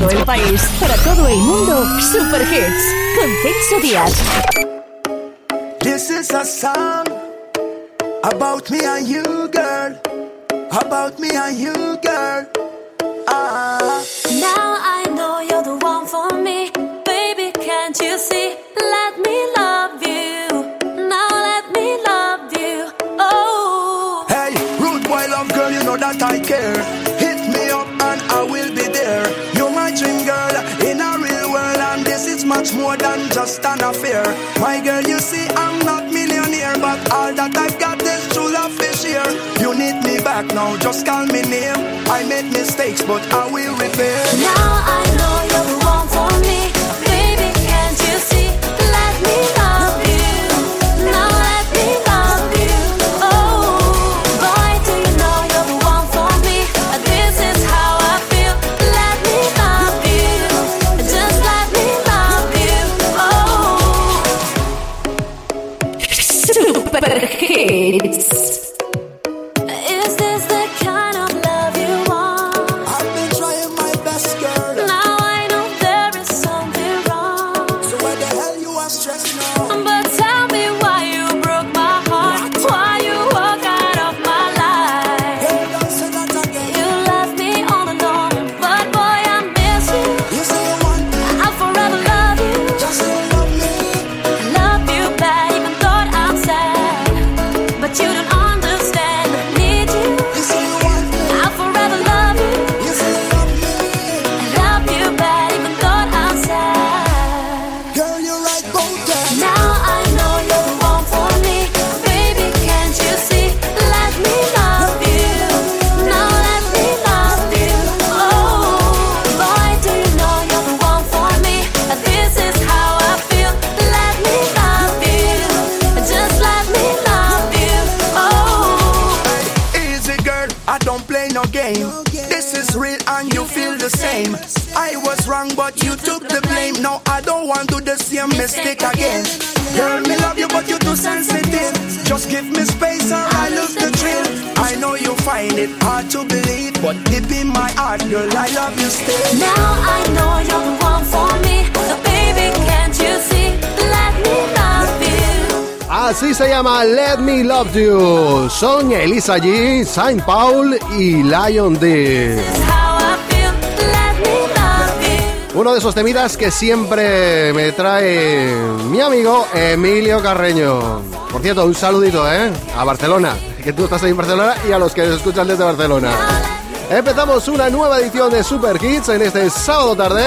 todo el país, para todo el mundo, Super Hits con Celso Díaz. This is a song about me and you, girl. About me and you, girl. Ah. much more than just an affair. My girl, you see, I'm not millionaire, but all that I've got is true love this year. You need me back now, just call me name. I made mistakes, but I will repair. Now I know you're. Now I know you're the one for me. So baby, can't you see? Let me love you. Así se llama Let Me Love You. Son Elisa G, Saint Paul y Lion D. Uno de esos temidas que siempre me trae mi amigo Emilio Carreño. Por cierto, un saludito, ¿eh? A Barcelona. Que tú estás ahí en Barcelona y a los que nos escuchan desde Barcelona. Empezamos una nueva edición de Super Hits en este sábado tarde,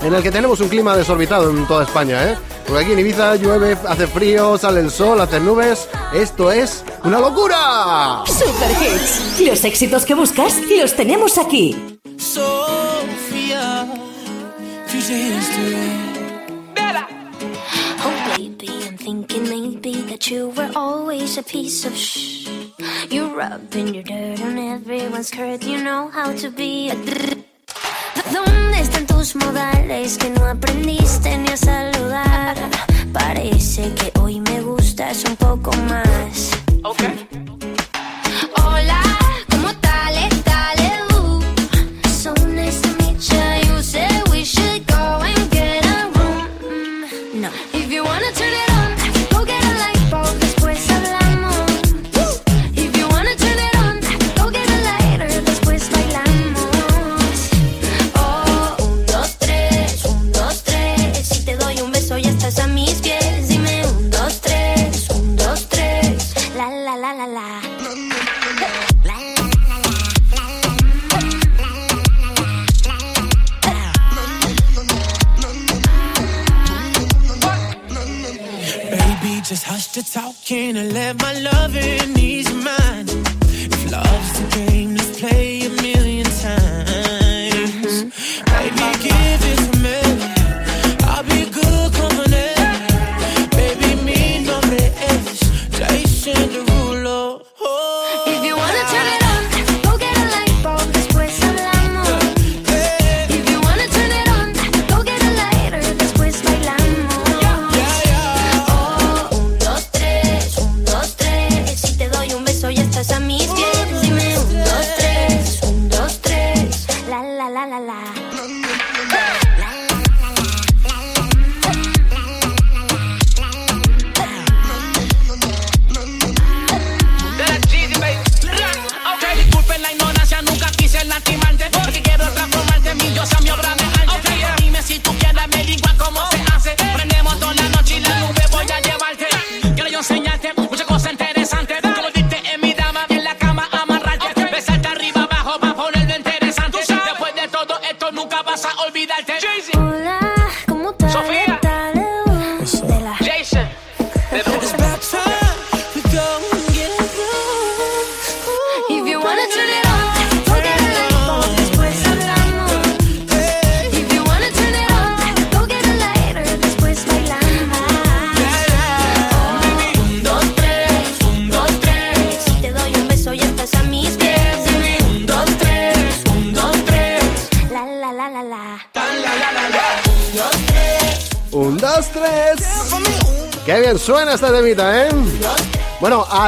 en el que tenemos un clima desorbitado en toda España, ¿eh? Porque aquí en Ibiza llueve, hace frío, sale el sol, hace nubes. Esto es una locura. Super Hits. Los éxitos que buscas los tenemos aquí. Sofía, Oh thinking maybe that you were always a piece of shh. You're rubbing your dirt on everyone's skirt. You know how to be a. ¿Dónde están tus modales que no aprendiste ni a saludar? Parece que hoy me gustas un poco más. Okay. Hola.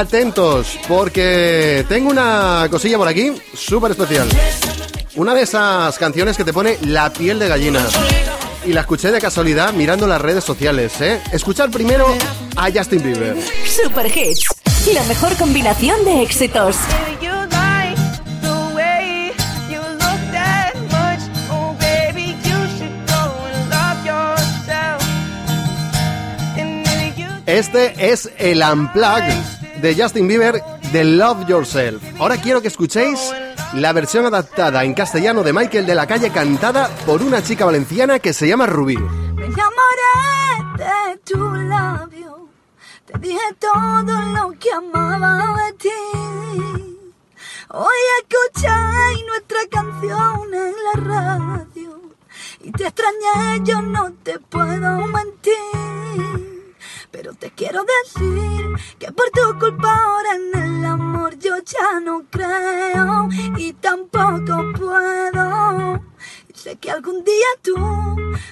Atentos, porque tengo una cosilla por aquí súper especial. Una de esas canciones que te pone la piel de gallina. Y la escuché de casualidad mirando las redes sociales, ¿eh? Escuchar primero a Justin Bieber. Super Hits. La mejor combinación de éxitos. Oh, Este es el Unplugged de Justin Bieber de Love Yourself. Ahora quiero que escuchéis la versión adaptada en castellano de Michael de la Calle cantada por una chica valenciana que se llama Rubí. Me enamoré de tu labio, te dije todo lo que amaba de ti. Hoy escuché nuestra canción en la radio y te extrañé, yo no te puedo mentir. Pero te quiero decir que por tu culpa ahora en el amor yo ya no creo y tampoco puedo. Y sé que algún día tú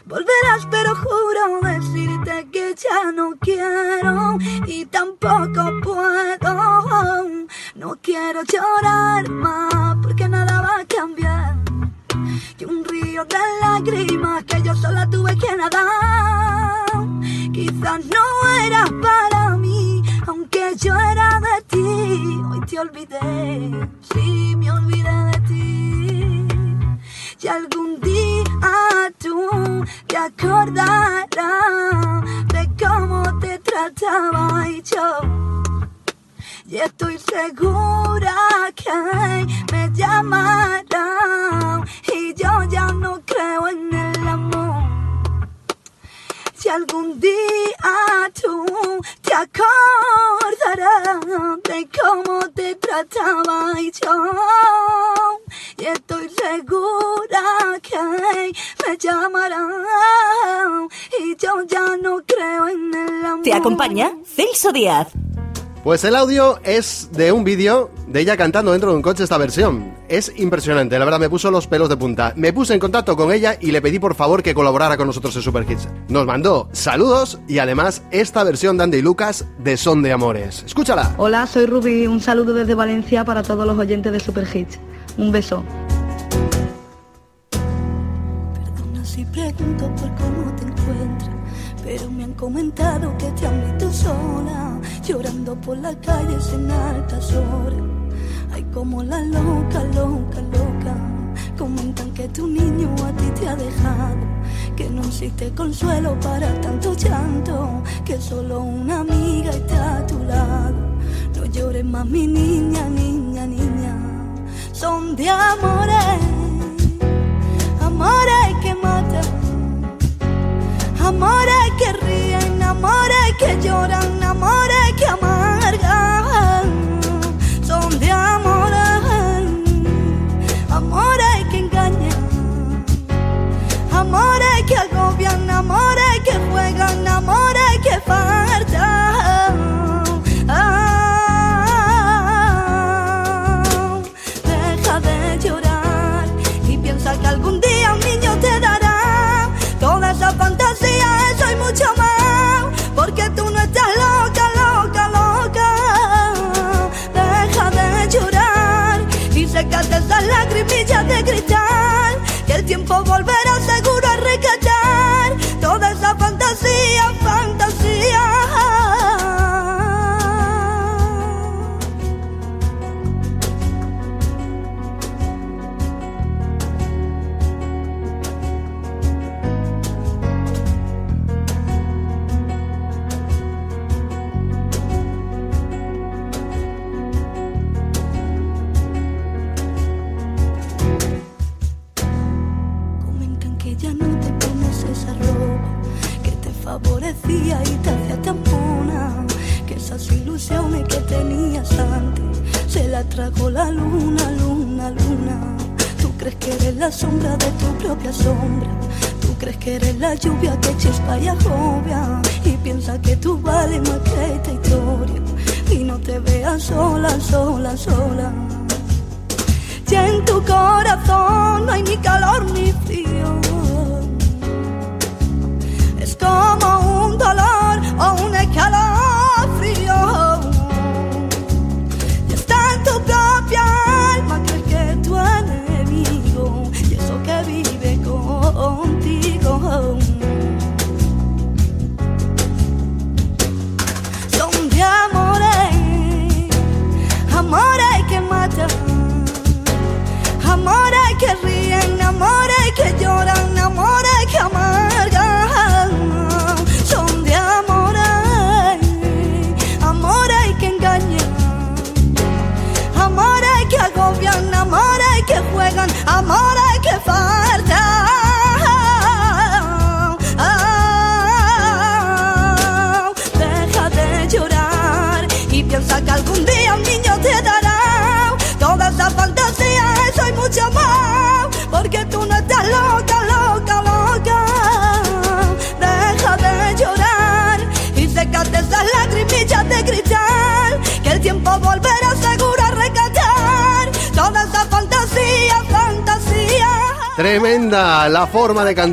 volverás, pero juro decirte que ya no quiero y tampoco puedo. No quiero llorar más porque nada va a cambiar. Y un río de lágrimas que yo sola tuve que nadar. Quizás no era para mí, aunque yo era de ti. Hoy te olvidé, sí, me olvidé de ti. Y algún día tú te acordarás de cómo te trataba y yo. Y estoy segura que me llamarán y yo ya no creo en el amor. Si algún día tú te acordarás de cómo te trataba y yo, y estoy segura que me llamarán y yo ya no creo en el amor. Te acompaña Celso Díaz. Pues el audio es de un vídeo de ella cantando dentro de un coche esta versión. Es impresionante, la verdad me puso los pelos de punta. Me puse en contacto con ella y le pedí por favor que colaborara con nosotros en Super Hits. Nos mandó saludos y además esta versión de Andy Lucas de Son de Amores. Escúchala. Hola, soy Ruby. Un saludo desde Valencia para todos los oyentes de Super Hits. Un beso. Perdona si pregunto por cómo te encuentras, pero me han comentado que te han visto sola, llorando por las calles en altas horas. Ay, como la loca, loca, loca. Comentan que tu niño a ti te ha dejado, que no existe consuelo para tanto llanto, que solo una amiga está a tu lado. No llores más, mi niña, niña, niña. Son de amores amores que matan, amores que ríen, amores que lloran, amores que amargan, son de amores, amores que engañan, amores que agobian, amores que juegan, amores que faltan.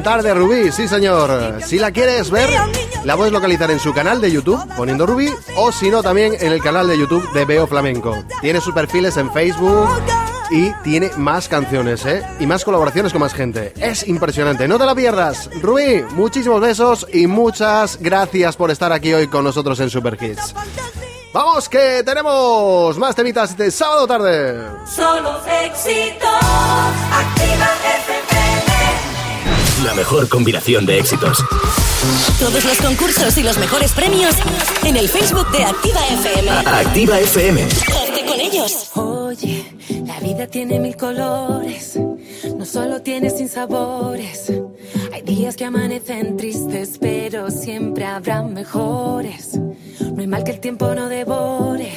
Cantar de Rubí, sí señor. Si la quieres ver, la puedes localizar en su canal de YouTube poniendo Rubí o si no también en el canal de YouTube de Veo Flamenco. Tiene sus perfiles en Facebook y tiene más canciones, ¿eh? Y más colaboraciones con más gente. Es impresionante, no te la pierdas. Rubí, muchísimos besos y muchas gracias por estar aquí hoy con nosotros en Super Hits. Vamos, que tenemos más temitas de sábado tarde. Solo éxitos. La mejor combinación de éxitos. Todos los concursos y los mejores premios en el Facebook de Activa FM. Activa FM. Hazte con ellos. Oye, la vida tiene mil colores, no solo tiene sin sabores. Hay días que amanecen tristes, pero siempre habrá mejores. No hay mal que el tiempo no devore,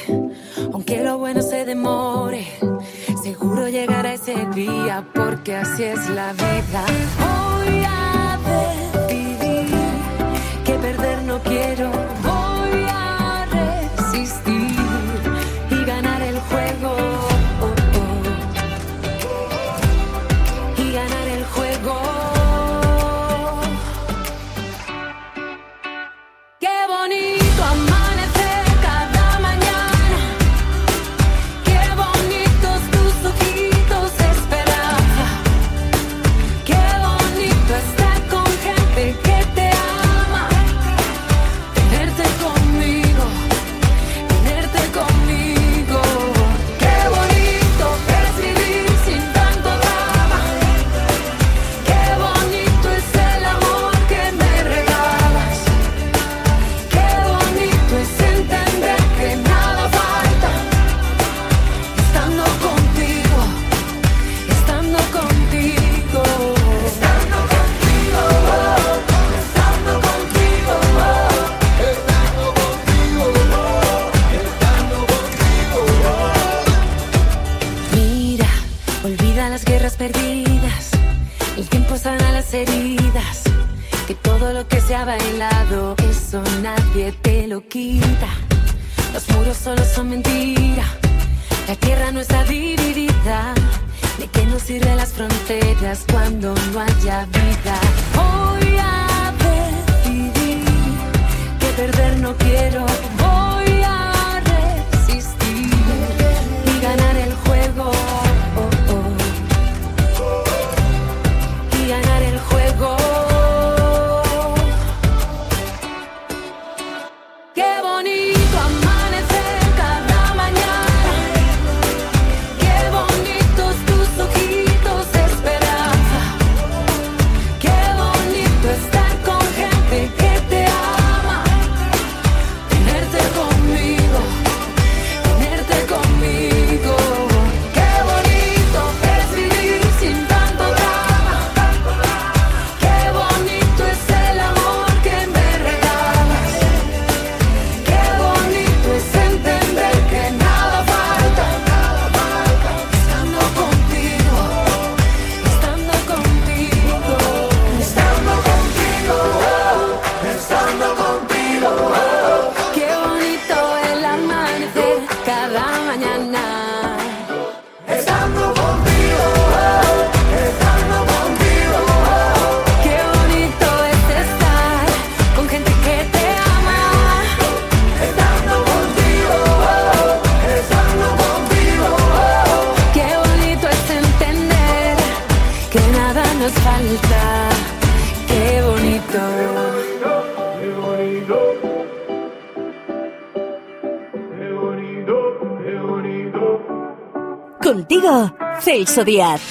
aunque lo bueno se demore. Seguro llegará ese día, porque así es la vida. Voy a decidir que perder Celso Díaz.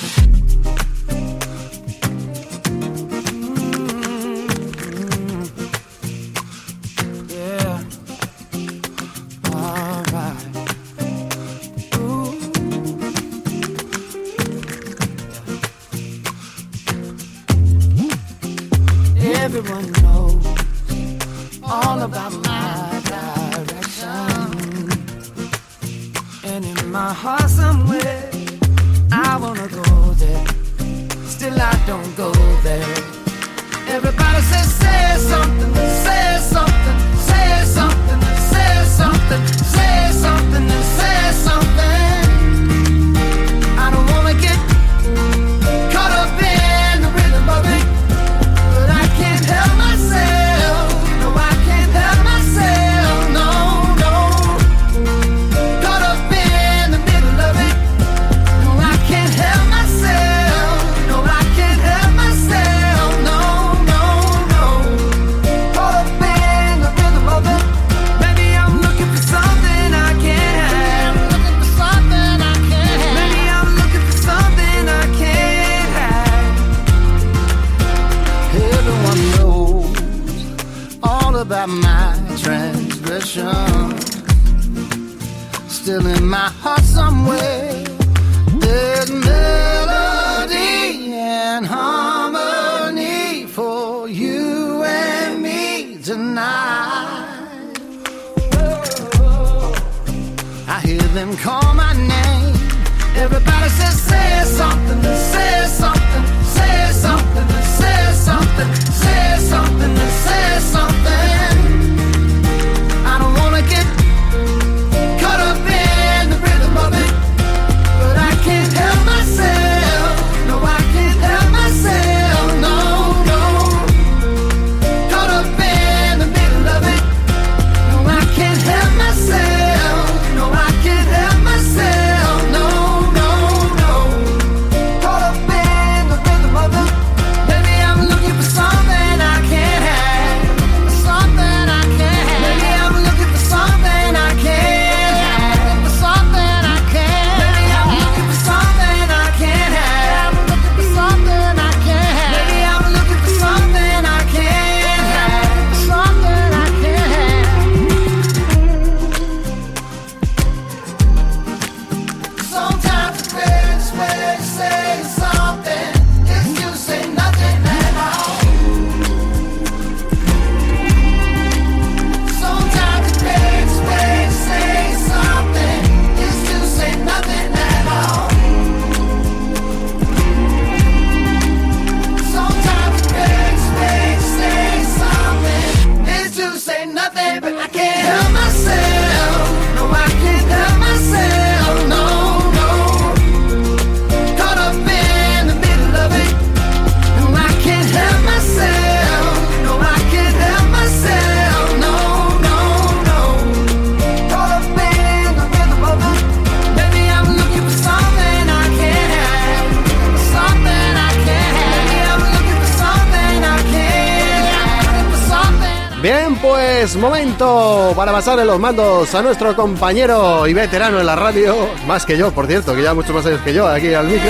Bien, pues momento para pasar los mandos a nuestro compañero y veterano en la radio, más que yo, por cierto, que ya muchos más años que yo aquí al micro,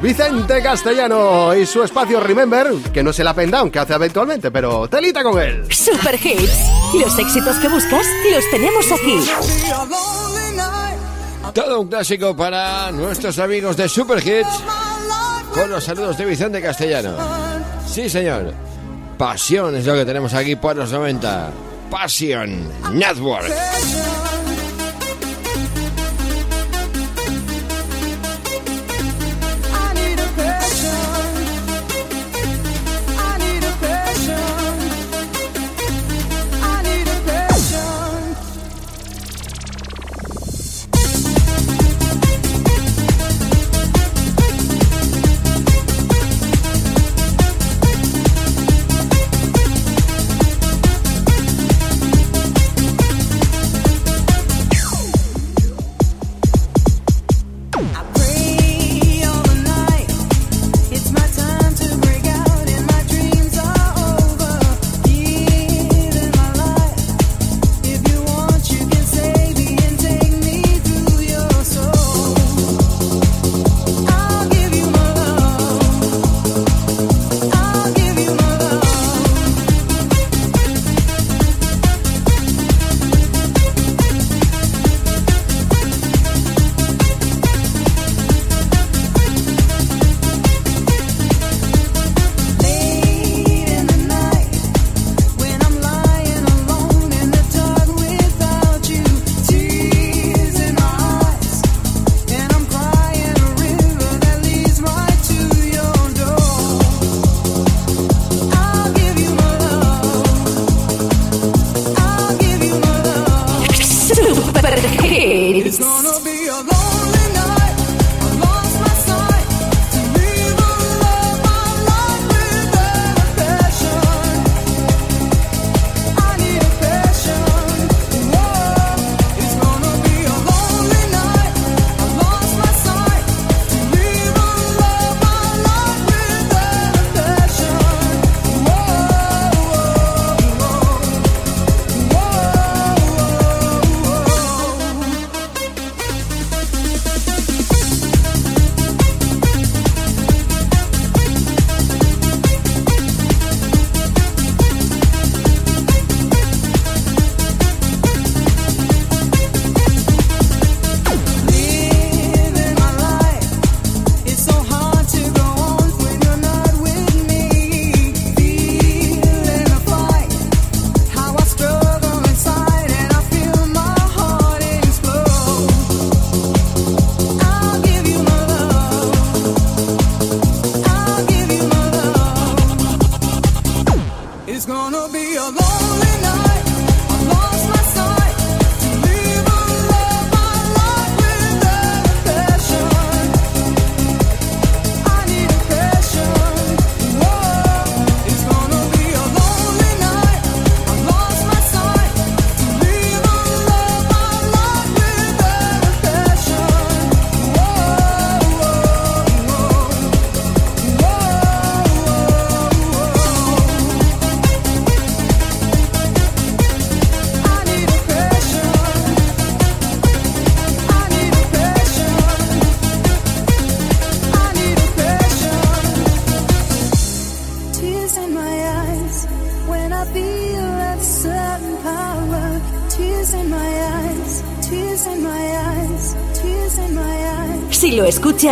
Vicente Castellano y su espacio Remember, que no es el up que hace habitualmente, pero telita con él. Super Hits, los éxitos que buscas los tenemos aquí. Todo un clásico para nuestros amigos de Super Hits, con los saludos de Vicente Castellano. Sí, señor pasión es lo que tenemos aquí por los 90. Pasión Network.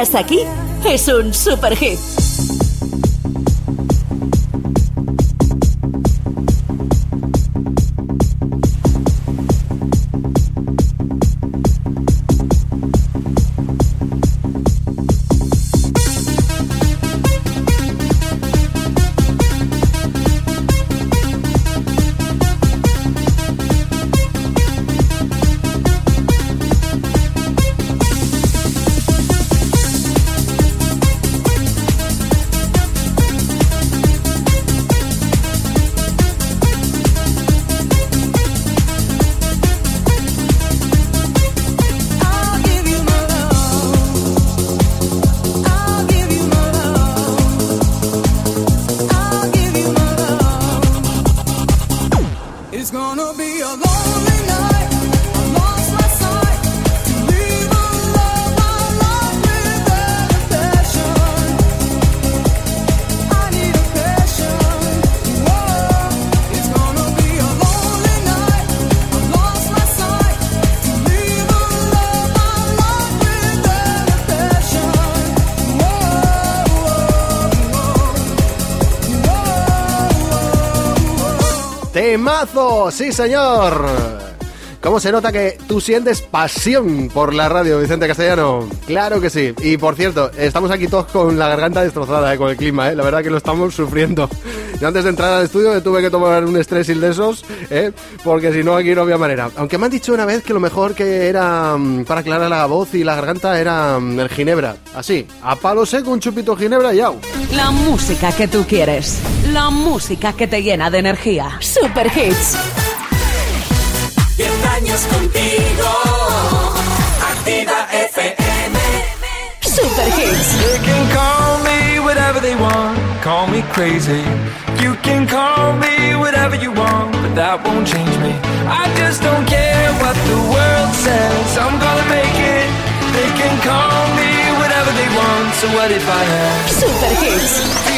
Escuchas aquí, es un super hit. ¡Sí, señor! ¿Cómo se nota que tú sientes pasión por la radio, Vicente Castellano? Claro que sí. Y por cierto, estamos aquí todos con la garganta destrozada eh, con el clima, ¿eh? La verdad que lo estamos sufriendo. Yo antes de entrar al estudio tuve que tomar un estrés de esos, ¿eh? Porque si no aquí no había manera. Aunque me han dicho una vez que lo mejor que era mm, para aclarar la voz y la garganta era mm, el ginebra. Así, a palo seco, un chupito ginebra y au. La música que tú quieres. La música que te llena de energía. Super Hits. Diez años contigo. Activa FM. Super Hits. They can call me whatever they want, call me crazy. You can call me whatever you want, but that won't change me. I just don't care what the world says, I'm gonna make it. They can call me whatever they want, so what if I am? Super Hits.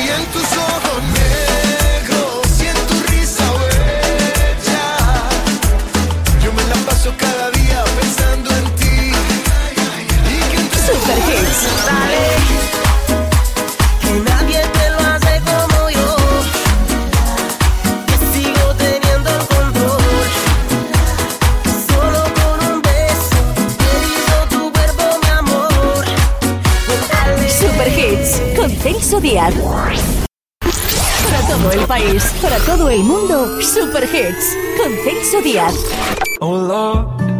Díaz. Para todo el país, para todo el mundo, Super Hits. Con Celso Díaz. Oh Lord,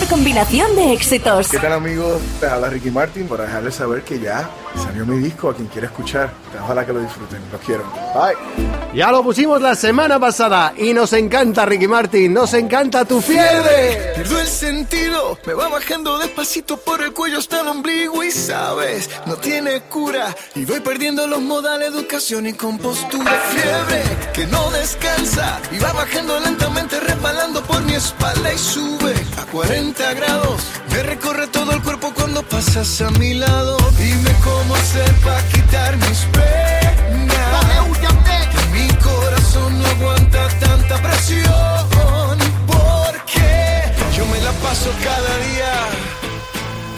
Combinación de éxitos. ¿Qué tal amigos? Te habla Ricky Martin para dejarles saber que ya salió mi disco a quien quiera escuchar. Ojalá que lo disfruten. Los quiero. Bye. Ya lo pusimos la semana pasada y nos encanta Ricky Martin, nos encanta tu fiebre. Pierdo el sentido, me va bajando despacito por el cuello hasta el ombligo y sabes, no tiene cura. Y voy perdiendo los modales, educación y compostura. Fiebre que no descansa y va bajando lentamente, resbalando por mi espalda y sube a 40 grados. Me recorre todo el cuerpo cuando pasas a mi lado. Dime cómo hacer para quitar mis penas. Que mi corazón no aguanta tanta presión. Porque yo me la paso cada día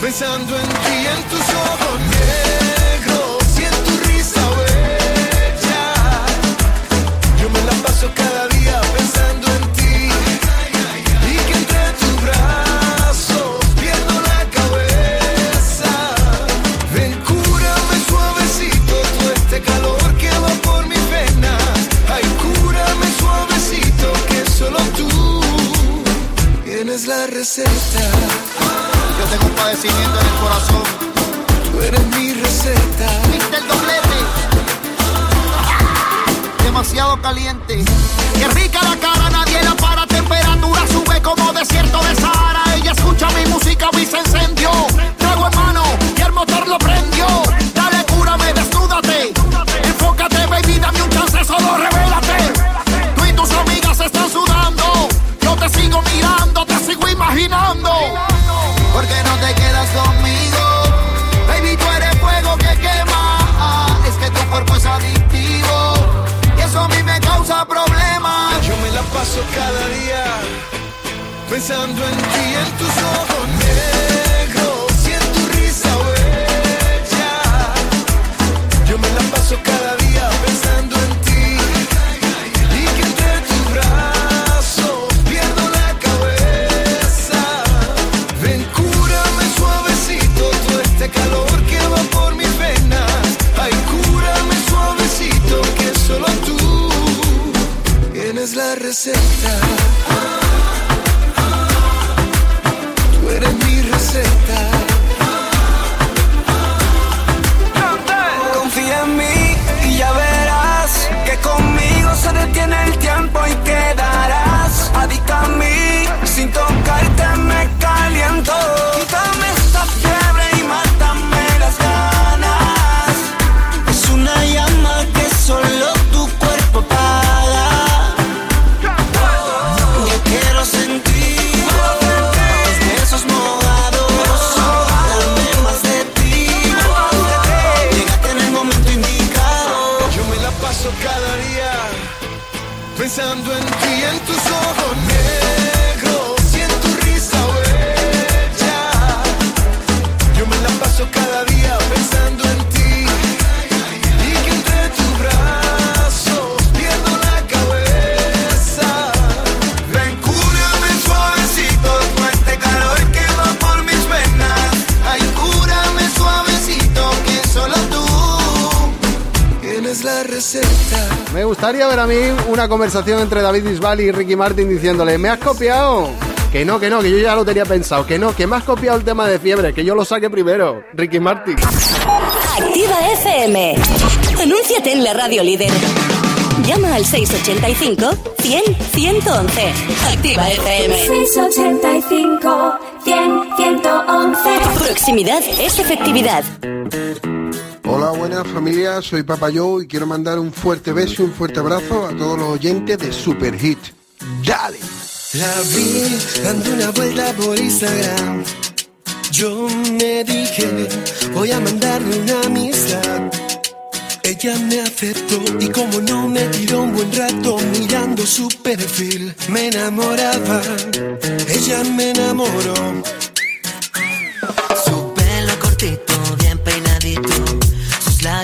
pensando en ti, en tus ojos una conversación entre David Bisbal y Ricky Martin diciéndole, ¿me has copiado? Que no, que no, que yo ya lo tenía pensado. Que no, que me has copiado el tema de fiebre, que yo lo saque primero. Ricky Martin. Activa FM. Anúnciate en la radio líder. Llama al 685 100 111. Activa FM. 685 100 111. Proximidad es efectividad. Hola, buenas familias, soy Papa Joe y quiero mandar un fuerte beso y un fuerte abrazo a todos los oyentes de Super Hit. ¡Dale! La vi dando una vuelta por Instagram. Yo me dije, voy a mandarle una amistad. Ella me aceptó y como no me tiró un buen rato mirando su perfil, me enamoraba. Ella me enamoró.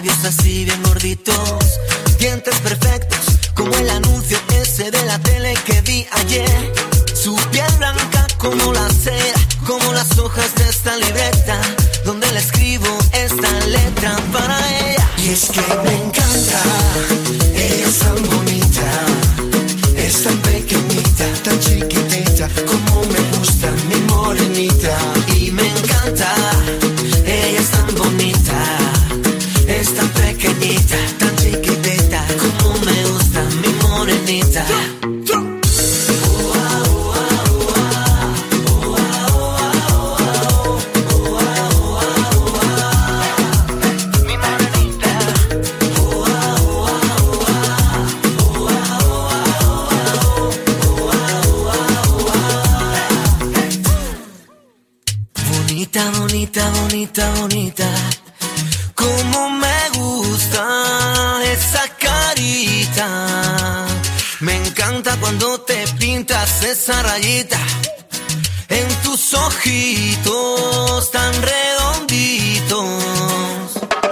Labios así bien gorditos. Dientes perfectos, como el anuncio ese de la tele que vi ayer. Su piel blanca como la cera, como las hojas de esta libreta. Donde le escribo esta letra para ella. Y es que me encanta, ella es tan bonita, es tan pequeñita, tan chiquitita, como me gusta mi morenita. Bonita, bonita. Como me gusta esa carita. Me encanta cuando te pintas esa rayita en tus ojitos tan redonditos.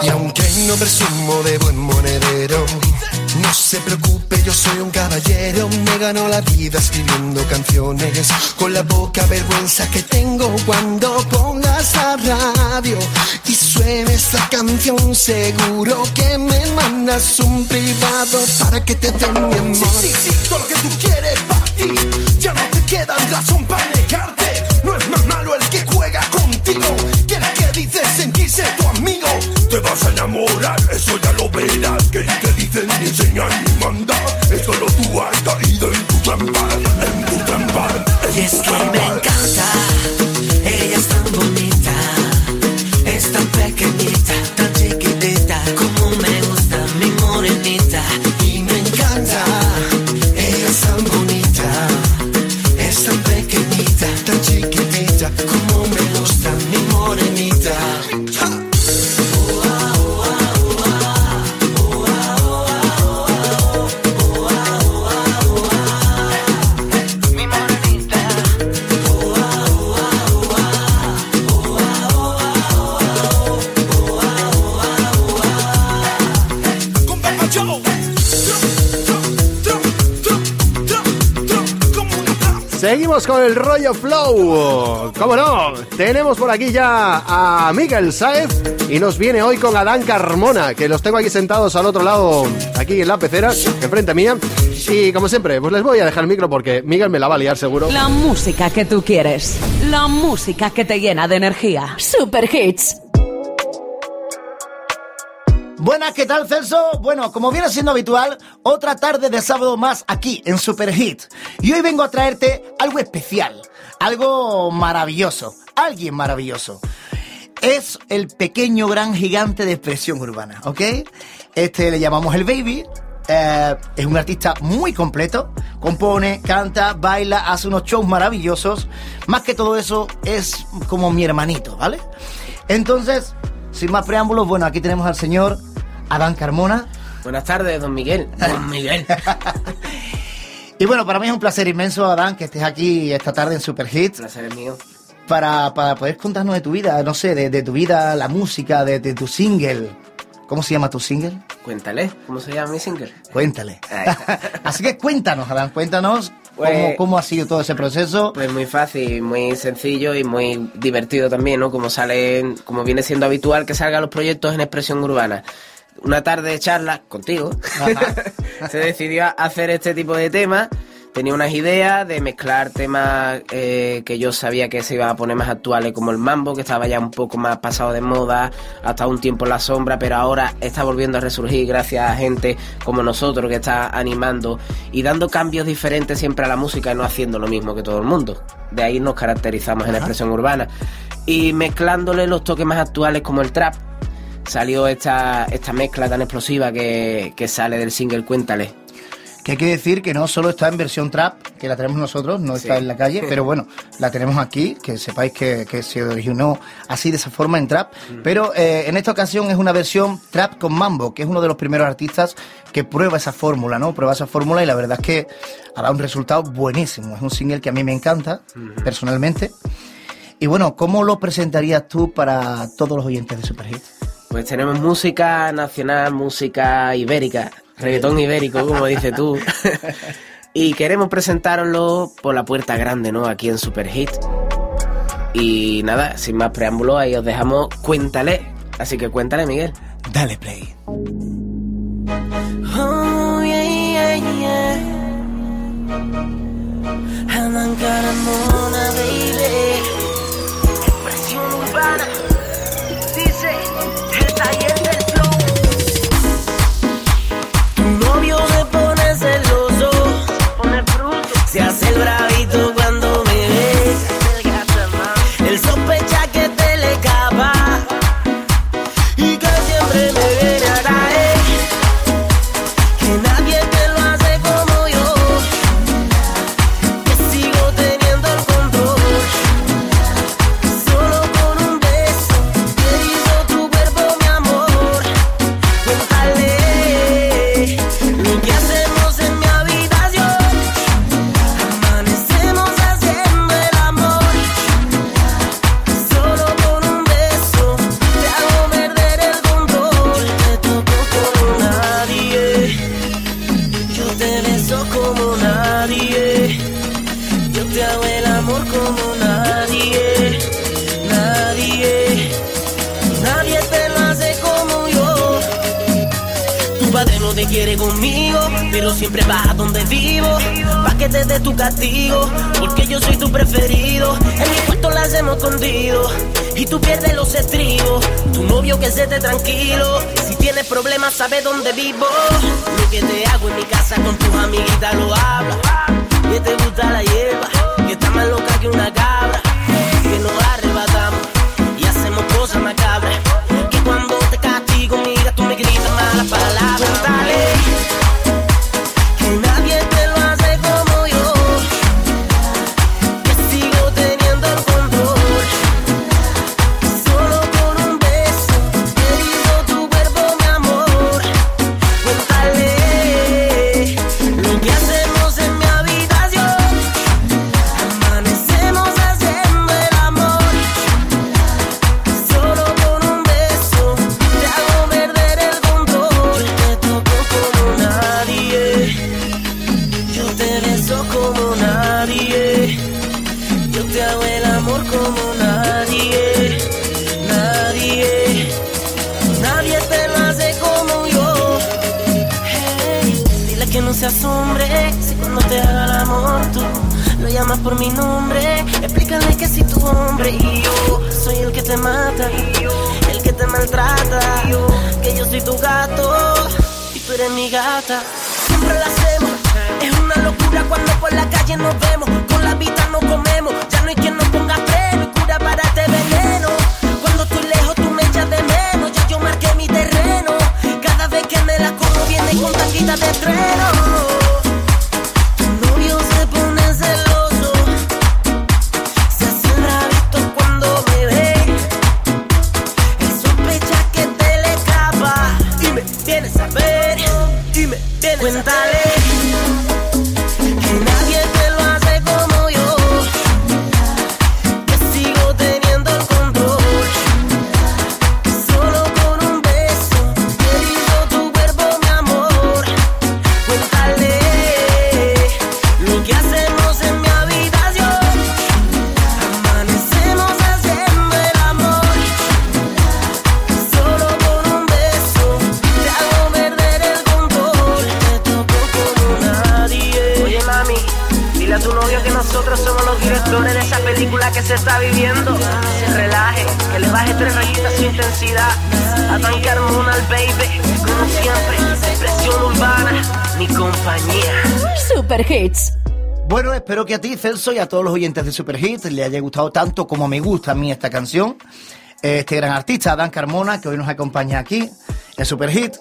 Y aunque no presumo de buen monedero, se preocupe, yo soy un caballero. Me gano la vida escribiendo canciones con la poca vergüenza que tengo cuando pongas la radio y suene esta canción. Seguro que me mandas un privado para que te den mi amor. Sí, sí, sí, todo lo que tú quieres para ti. Ya no te queda razón para negarte. No es más malo el que juega contigo que el que dice sentirse tu amigo. Te vas a enamorar, eso ya lo verás. Dicen ni enseñan ni mandan. Es solo tú has caído en tu trampa, en tu trampa. Y es que me Seguimos con el rollo flow. ¿Cómo no? Tenemos por aquí ya a Miguel Saez y nos viene hoy con Adán Carmona, que los tengo aquí sentados al otro lado, aquí en la pecera, enfrente mía. Y como siempre, pues les voy a dejar el micro porque Miguel me la va a liar seguro. La música que tú quieres. La música que te llena de energía. Super Hits. Buenas, ¿qué tal, Celso? Bueno, como viene siendo habitual, otra tarde de sábado más aquí en Super Hit. Y hoy vengo a traerte algo especial, algo maravilloso, alguien maravilloso. Es el pequeño gran gigante de expresión urbana, ¿ok? Este le llamamos el Baby. eh, es un artista muy completo, compone, canta, baila, hace unos shows maravillosos. Más que todo eso, es como mi hermanito, ¿vale? Entonces, sin más preámbulos, bueno, aquí tenemos al señor Adán Carmona. Buenas tardes, don Miguel. Don Miguel. Y bueno, para mí es un placer inmenso, Adán, que estés aquí esta tarde en Super Hits. placer es mío. Para, para poder contarnos de tu vida, no sé, de, de tu vida, la música, de, de tu single. ¿Cómo se llama tu single? Cuéntale, ¿cómo se llama mi single? Cuéntale. Así que cuéntanos, Adán, cuéntanos Pues- cómo, ha sido todo ese proceso. Pues muy fácil, muy sencillo y muy divertido también, ¿no? Como salen, como viene siendo habitual que salgan los proyectos en expresión urbana. Una tarde de charla contigo, se decidió hacer este tipo de temas. Tenía unas ideas de mezclar temas eh, que yo sabía que se iban a poner más actuales, como el mambo, que estaba ya un poco más pasado de moda, hasta un tiempo en la sombra, pero ahora está volviendo a resurgir gracias a gente como nosotros que está animando y dando cambios diferentes siempre a la música y no haciendo lo mismo que todo el mundo. De ahí nos caracterizamos en la expresión urbana. Y mezclándole los toques más actuales como el trap, salió esta, esta mezcla tan explosiva que, que sale del single Cuéntale. Que hay que decir que no solo está en versión trap, que la tenemos nosotros, no está en la calle, pero bueno, la tenemos aquí, que sepáis que, que se originó así de esa forma en trap. Pero eh, en esta ocasión es una versión trap con mambo, que es uno de los primeros artistas que prueba esa fórmula, ¿no? Prueba esa fórmula y la verdad es que ha dado un resultado buenísimo. Es un single que a mí me encanta, personalmente. Y bueno, ¿cómo lo presentarías tú para todos los oyentes de Superhit? Pues tenemos música nacional, música ibérica, reggaetón ibérico, como dices tú. y queremos presentaroslo por la puerta grande, ¿no? Aquí en Super Hit. Y nada, sin más preámbulos, ahí os dejamos Cuéntale. Así que cuéntale, Miguel. Dale play. Oh, yeah, yeah, yeah. Andan Carmona, baby. Expresión urbana. Siempre vas a donde vivo, pa' que te dé tu castigo, porque yo soy tu preferido. En mi cuarto la hacemos escondido, y tú pierdes los estribos. Tu novio que se te tranquilo, si tienes problemas sabe dónde vivo. Lo que te hago en mi casa con tus amiguitas lo habla, que te gusta la hierba, que está más loca que una cabra, que nos arrebatamos Siempre lo hacemos, es una locura cuando por la calle nos vemos, con la vida no comemos, ya no hay quien nos ponga freno y cura para este veneno. Cuando estoy lejos tú me echas de menos, ya yo marqué mi terreno. Cada vez que me la como viene con tanquita de estreno. Celso, y a todos los oyentes de Super Hit le haya gustado tanto como me gusta a mí esta canción. Este gran artista, Adán Carmona, que hoy nos acompaña aquí en Super Hit.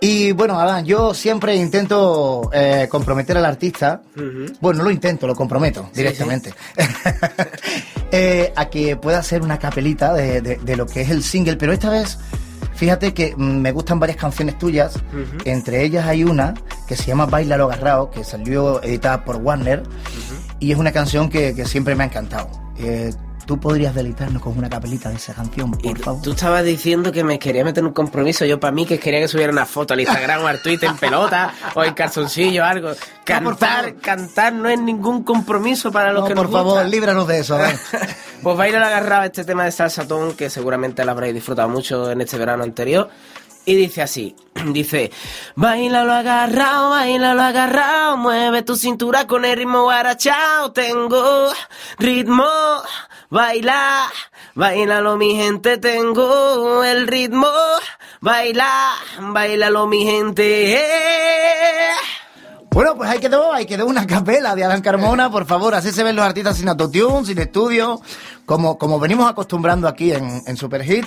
Y bueno, Adán, yo siempre intento eh, comprometer al artista. Bueno, no lo intento, lo comprometo directamente. Eh, a que pueda hacer una capelita de, de- de lo que es el single, pero esta vez. Fíjate que mm, me gustan varias canciones tuyas, entre ellas hay una que se llama Bailalo Agarrao, que salió editada por Warner, y es una canción que, que siempre me ha encantado. Eh, ¿Tú podrías deleitarnos con una capelita de esa canción, por favor? Tú estabas diciendo que me quería meter un compromiso. Yo, para mí, que quería que subiera una foto al Instagram o al Twitter en pelota o en calzoncillo o algo. Cantar, cantar no es ningún compromiso para los No, que por nos favor, gusta. líbranos de eso. Adán. Pues Baila la agarraba este tema de salsatón que seguramente lo habréis disfrutado mucho en este verano anterior. Y dice así, dice, baila lo agarrado, baila lo agarrado, mueve tu cintura con el ritmo guarachao, tengo ritmo, baila, bailalo mi gente, tengo el ritmo, baila, bailalo mi gente. eh. Bueno, pues ahí quedó, ahí quedó una capela de Adán Carmona, por favor, así se ven los artistas sin autotune, sin estudio, como, como venimos acostumbrando aquí en, en Super Hit.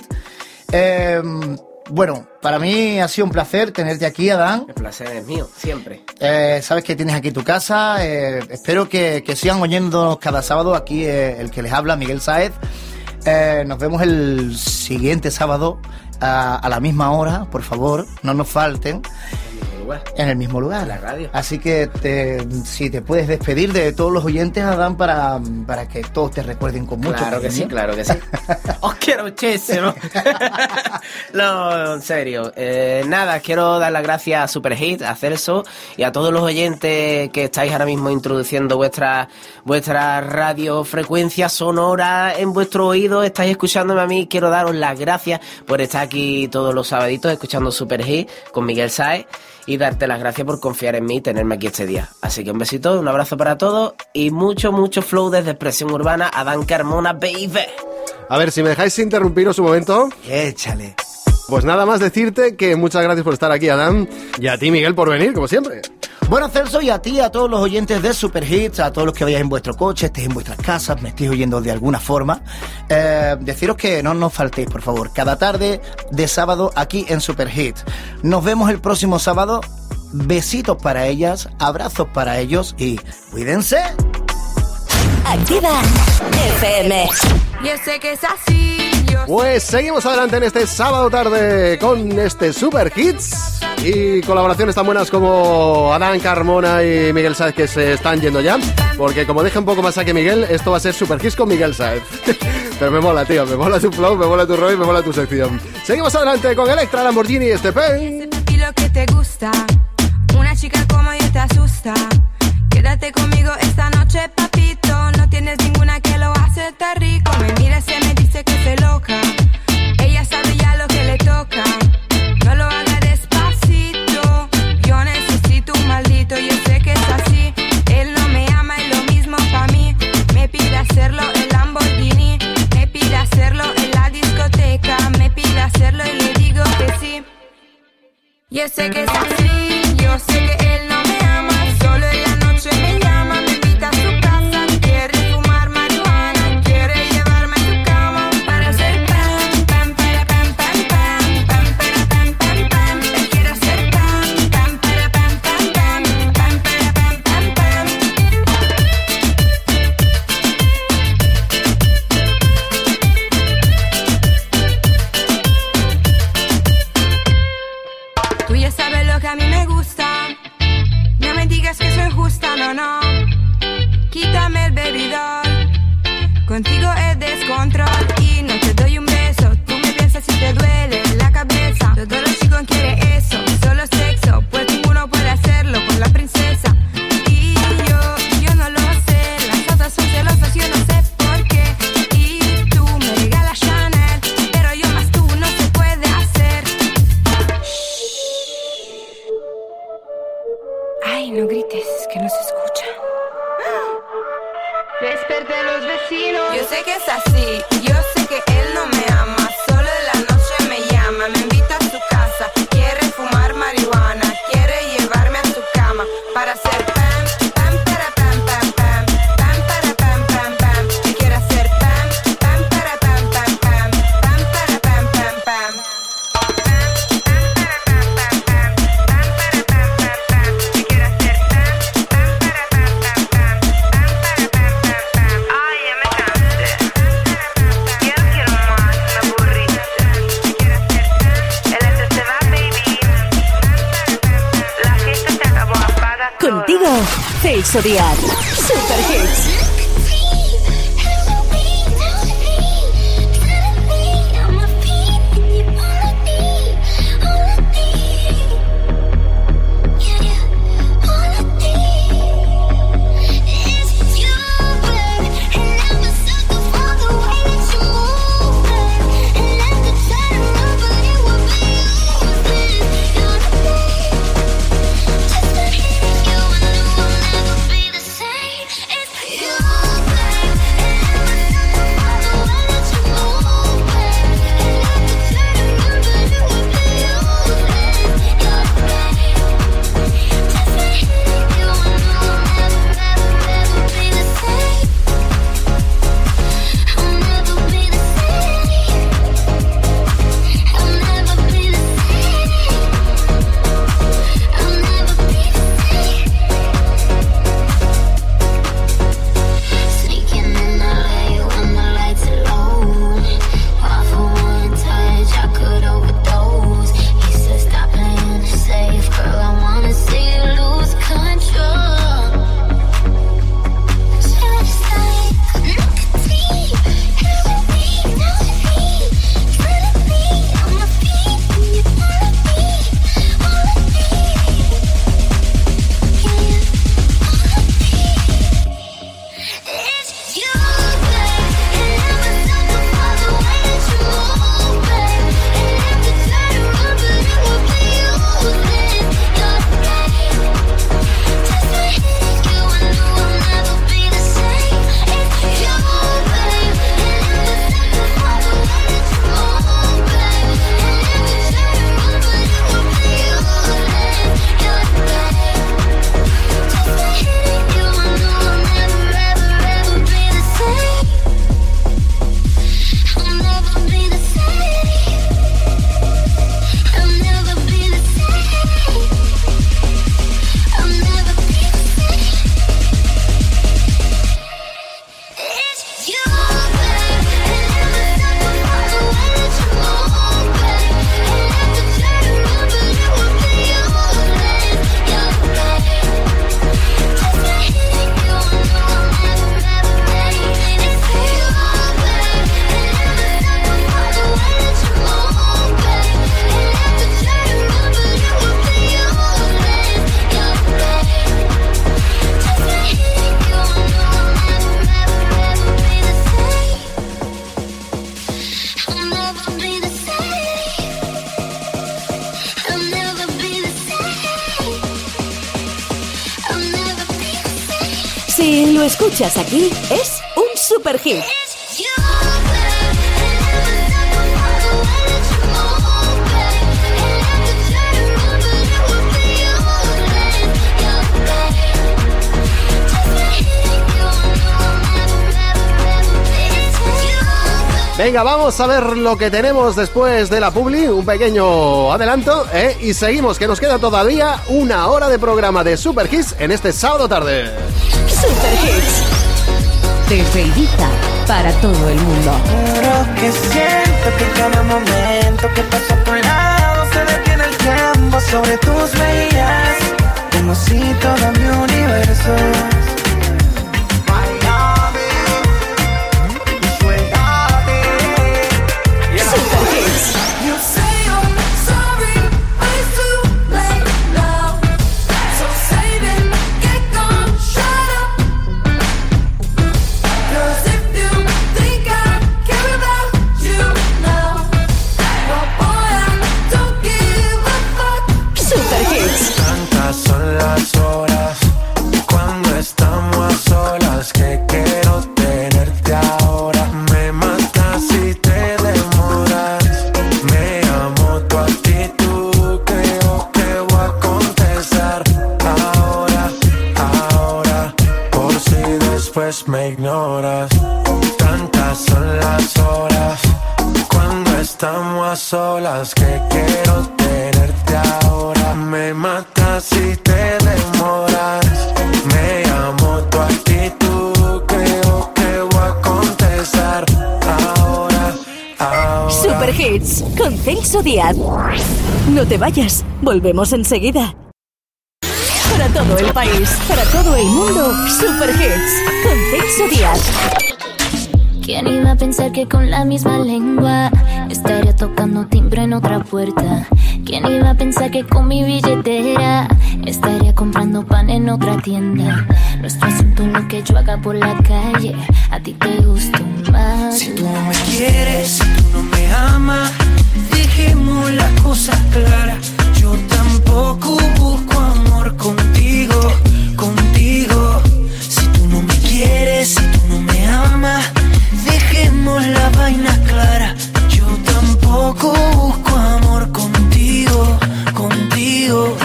Eh, bueno, para mí ha sido un placer tenerte aquí, Adán. El placer es mío, siempre. Eh, sabes que tienes aquí tu casa. eh, espero que, que sigan oyéndonos cada sábado. Aquí eh, el que les habla, Miguel Saez. Eh, nos vemos el siguiente sábado a, a la misma hora, por favor, no nos falten. Lugar. En el mismo lugar. En la radio. Así que te, si te puedes despedir de todos los oyentes, Adán, para, para que todos te recuerden con mucho Claro que sí, claro que sí. Os quiero muchísimo. no, en serio. Eh, nada, quiero dar las gracias a Superhit, a Celso y a todos los oyentes que estáis ahora mismo introduciendo vuestra, vuestra radiofrecuencia sonora en vuestro oído. Estáis escuchándome a mí. Quiero daros las gracias por estar aquí todos los sabaditos escuchando Superhit con Miguel Saez y darte las gracias por confiar en mí y tenerme aquí este día. Así que un besito, un abrazo para todos y mucho, mucho flow desde Expresión Urbana. Adán Carmona, baby. A ver, si me dejáis interrumpiros un momento. Échale. Pues nada más decirte que muchas gracias por estar aquí, Adán. Y a ti, Miguel, por venir, como siempre. Bueno, Celso, y a ti, a todos los oyentes de Super Hits, a todos los que vayáis en vuestro coche, estéis en vuestras casas, me estéis oyendo de alguna forma, eh, deciros que no nos faltéis, por favor, cada tarde de sábado aquí en Super Hits. Nos vemos el próximo sábado. Besitos para ellas, abrazos para ellos y cuídense. Activa FM. Yo sé que es así, Pues seguimos adelante en este sábado tarde con este Super Hits y colaboraciones tan buenas como Adán Carmona y Miguel Sáez que se están yendo ya, porque como dije un poco más aquí Miguel, esto va a ser Super Hits con Miguel Sáez. Pero me mola, tío, me mola tu flow, me mola tu rollo, me mola tu sección. Seguimos adelante con Electra Lamborghini y este pen. lo que te gusta. Una chica como yo te asusta. Quédate conmigo esta noche, papito. No tienes ninguna que lo hace tan rico. Me mira, se me dice que estoy loca. Ella sabe ya lo que le toca. No lo haga despacito. Yo necesito un maldito. Yo sé que es así. Él no me ama y lo mismo para mí. Me pide hacerlo en Lamborghini. Me pide hacerlo en la discoteca. Me pide hacerlo y le digo que sí. Yo sé que es así, escuchas aquí, es un super hit. Venga, vamos a ver lo que tenemos después de la publi, un pequeño adelanto, ¿eh? y seguimos, que nos queda todavía una hora de programa de Super Hits en este sábado tarde. Super Hits. Desde Ibiza para todo el mundo. Juro que siento que cada momento que paso a tu lado se detiene el tiempo sobre tus mejillas. Como si todo mi universo. Hits con Celso Díaz. No te vayas, volvemos enseguida. Para todo el país, para todo el mundo, Super Hits con Celso Díaz. ¿Quién iba a pensar que con la misma lengua estaría tocando timbre en otra puerta? ¿Quién iba a pensar que con mi billetera estaría comprando pan en otra tienda? Nuestro asunto es lo que yo haga por la calle, a ti te gusta más. Si tú no me quieres, si tú no me amas, dejemos las cosas claras. Yo tampoco busco amor contigo, contigo. Si tú no me quieres, si tú no me amas, dejemos la vaina clara. Tampoco busco amor contigo, contigo.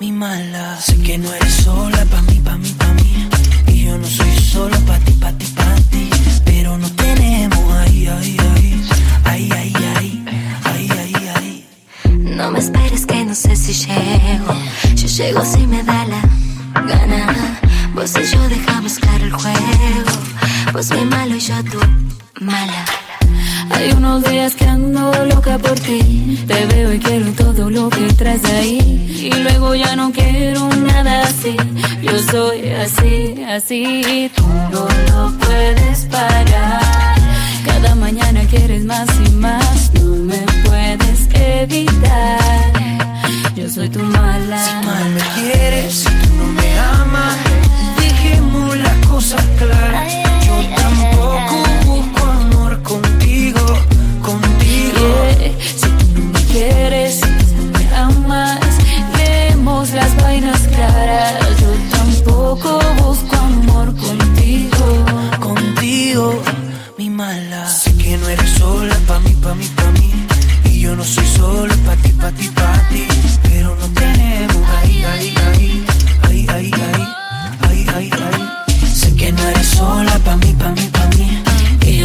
Mi mala, sé que no eres sola pa' mí, pa' mí, pa' mí. Y yo no soy solo pa' ti, pa' ti, pa' ti. Pero no tenemos ahí, ahí, ahí. Ahí, ahí, ahí. Ahí, ahí, ahí. No me esperes que no sé si llego. Yo llego si me da la gana. Vos y yo dejamos claro el juego. Vos mi malo y yo tu mala. Hay unos días que ando loca por ti. Te veo y quiero todo lo que traes ahí. Y luego ya no quiero nada así. Yo soy así, así. Tú no lo puedes parar. Cada mañana quieres más y más. No me puedes evitar. Yo soy tu mala. Si mal me quieres, si tú no me amas, dejemos las cosas claras. Yo tampoco busco contigo, contigo. Yeah. Si tú no me quieres, si tú me amas, demos las vainas claras. Yo tampoco busco amor contigo. contigo, mi mala. Sé que no eres sola pa' mí, pa' mí, pa' mí. Y yo no soy solo pa' ti, pa' ti, pa' ti. Pero no tenemos ahí, ahí, ahí. Ahí, ahí, ahí. Ahí, ahí, ahí. Sé que no eres sola pa' mí, pa' mí, pa' mí.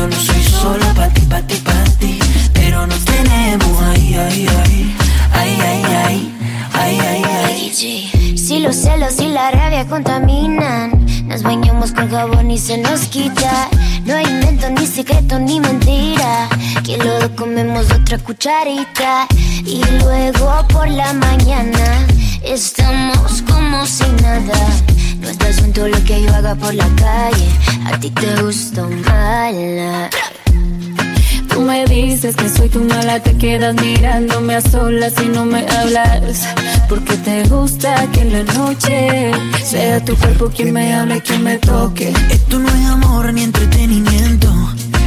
Yo no soy solo pa' ti, pa' ti, pa' ti. Pero no tenemos ahí, ahí, ahí. Ahí, ahí, ahí. Ahí, ahí, ahí. Si los celos y la rabia contaminan, nos bañamos con jabón y se nos quita. No hay invento, ni secreto, ni mentira. Que lo comemos otra cucharita. Y luego por la mañana estamos como si nada. No es asunto lo que yo haga por la calle. A ti te gusta mala. Tú me dices que soy tu mala, te quedas mirándome a solas y no me hablas. Porque te gusta que en la noche sea tu cuerpo quien me hable, quien me toque. Esto no es amor ni entretenimiento.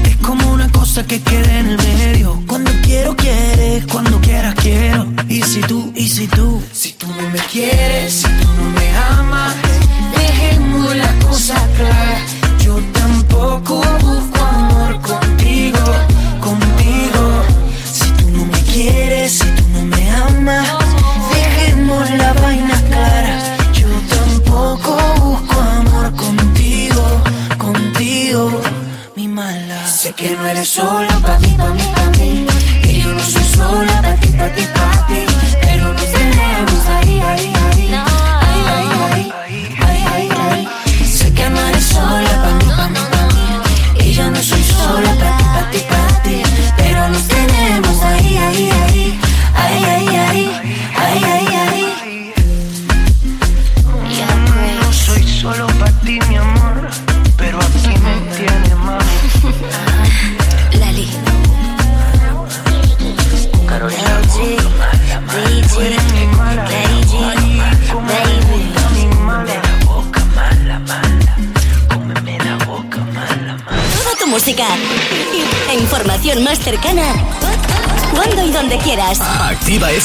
Es como una cosa que queda en el medio. Cuando quiero, quieres. Cuando quieras, quiero. Y si tú, y si tú, si tú no me quieres, si tú no me amas, dejemos las cosas claras. que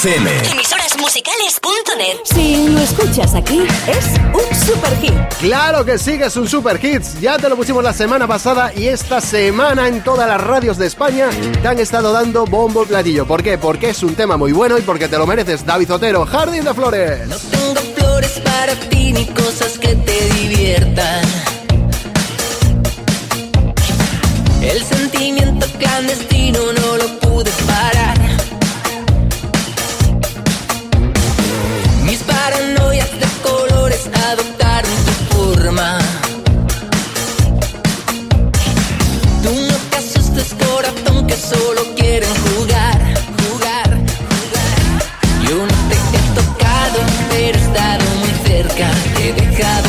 FM. Emisorasmusicales.net Si lo escuchas aquí, es un super hit. Claro que sí, que es un super hits. Ya te lo pusimos la semana pasada y esta semana en todas las radios de España te han estado dando bombo y platillo. ¿Por qué? Porque es un tema muy bueno y porque te lo mereces. David Otero, Jardín de Flores. tengo flores para ti ni cosas que te diviertan. El sentimiento clandestino no lo pude parar. Adoptaron tu forma. Tú no te asustes corazón que solo quieren jugar, jugar, jugar. Yo no te he tocado, pero he estado muy cerca. Te he dejado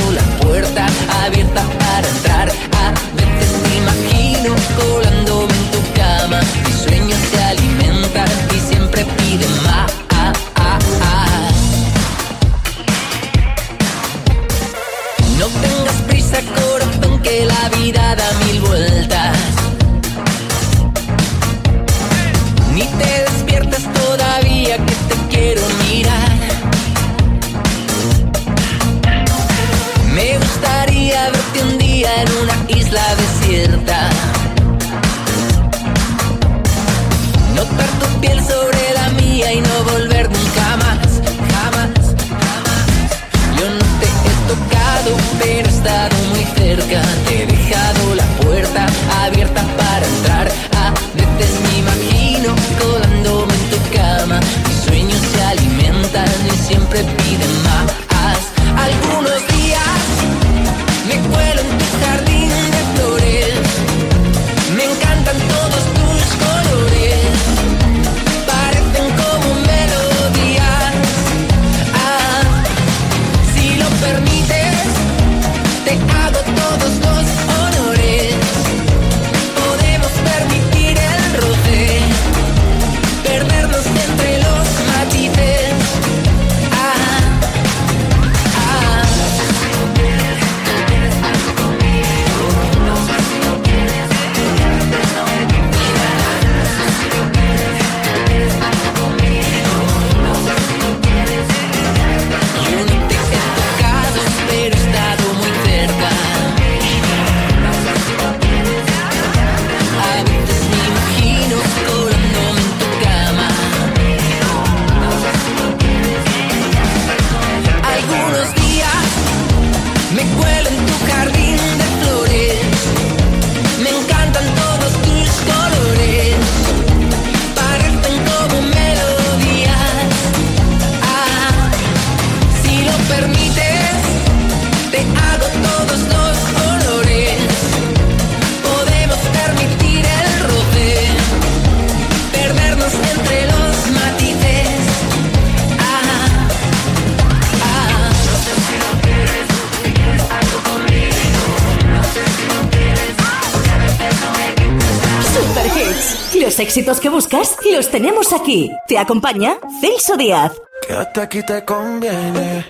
tenemos aquí. Te acompaña Celso Díaz. Quédate aquí te conviene.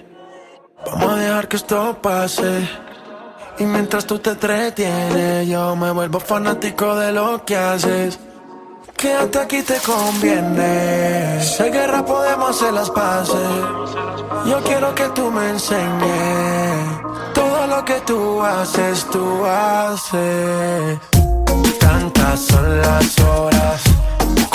Vamos a dejar que esto pase. Y mientras tú te entretienes, yo me vuelvo fanático de lo que haces. Quédate aquí te conviene. Hay guerra podemos hacer las paces. Yo quiero que tú me enseñes todo lo que tú haces, tú haces. Tantas son las horas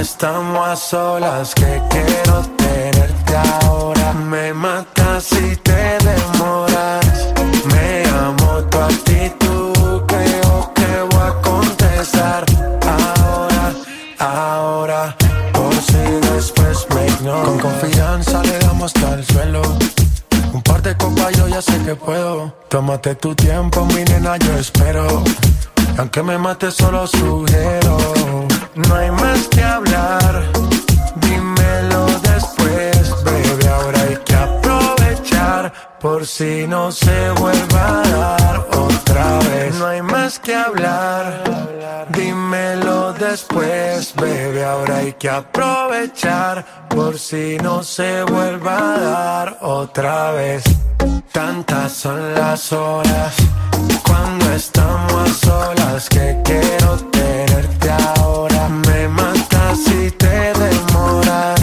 estamos a solas que quiero tenerte ahora. Me matas si te demoras. Me amo tu actitud, creo que voy a contestar ahora, ahora. Por si después me ignoras. Con confianza le damos hasta el suelo. Un par de copas yo ya sé que puedo. Tómate tu tiempo, mi nena, yo espero. Aunque me mate solo sugiero No hay más que hablar. Dímelo después, baby Ahora hay que aprovechar. Por si no se vuelva a dar otra vez. No hay más que hablar. Dímelo después, baby Ahora hay que aprovechar. Por si no se vuelva a dar otra vez. Tantas son las horas. Cuando estamos a solas que quiero tenerte ahora. Me matas si te demoras.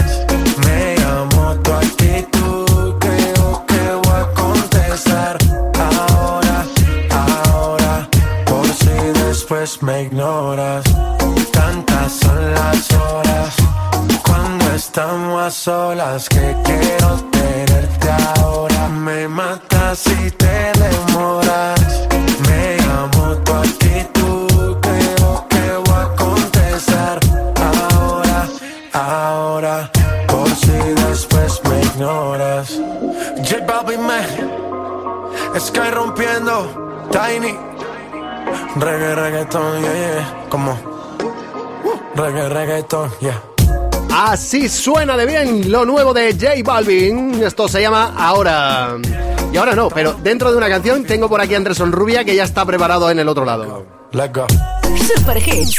Me llamo tu actitud, creo que voy a contestar ahora, ahora. Por si después me ignoras. Tantas son las horas cuando estamos a solas que quiero tenerte ahora. Me matas si te demoras. Reggae, reggaeton, yeah, yeah. Como reggae, reggaeton, yeah. Así suena de bien lo nuevo de J Balvin. Esto se llama Ahora. Y ahora no, pero dentro de una canción tengo por aquí a Anderson Rubia que ya está preparado en el otro lado. Let's go. Super Hits,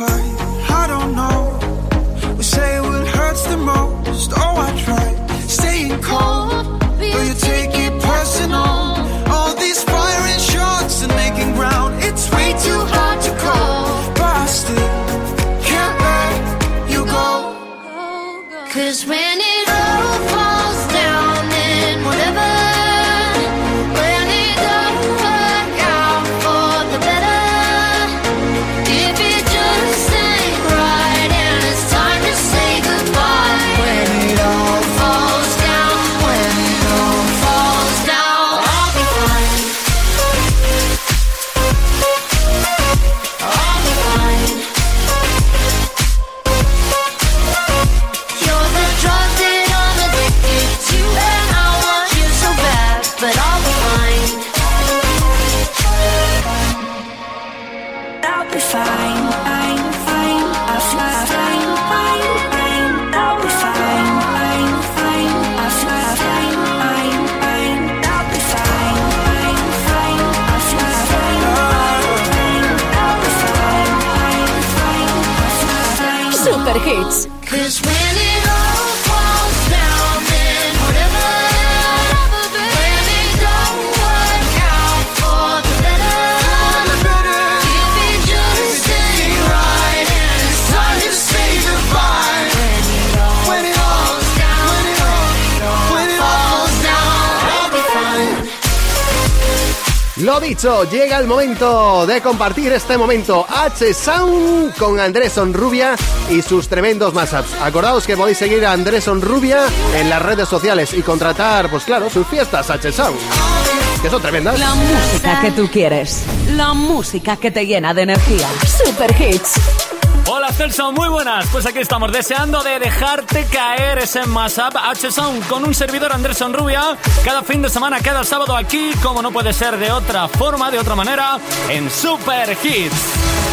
find dicho, llega el momento de compartir este momento H Sound con Andrés Sonrubia y sus tremendos mashups. Acordaos que podéis seguir a Andrés Sonrubia en las redes sociales y contratar, pues claro, sus fiestas H Sound, que son tremendas. La música que tú quieres. La música que te llena de energía. Super Hits. Hola muy buenas. Pues aquí estamos deseando de dejarte caer ese mashup H Sound con un servidor Anderson Rubia. Cada fin de semana, cada sábado aquí, como no puede ser de otra forma, de otra manera, en Super Hits.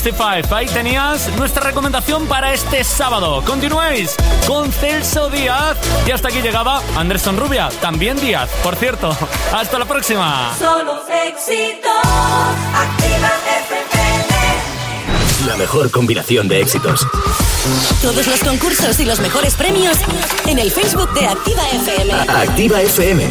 65. Ahí tenías nuestra recomendación para este sábado. Continuáis con Celso Díaz y hasta aquí llegaba Anderson Rubia, también Díaz, por cierto. Hasta la próxima. Solo éxitos. Activa FM. La mejor combinación de éxitos. Todos los concursos y los mejores premios en el Facebook de Activa FM. Activa FM.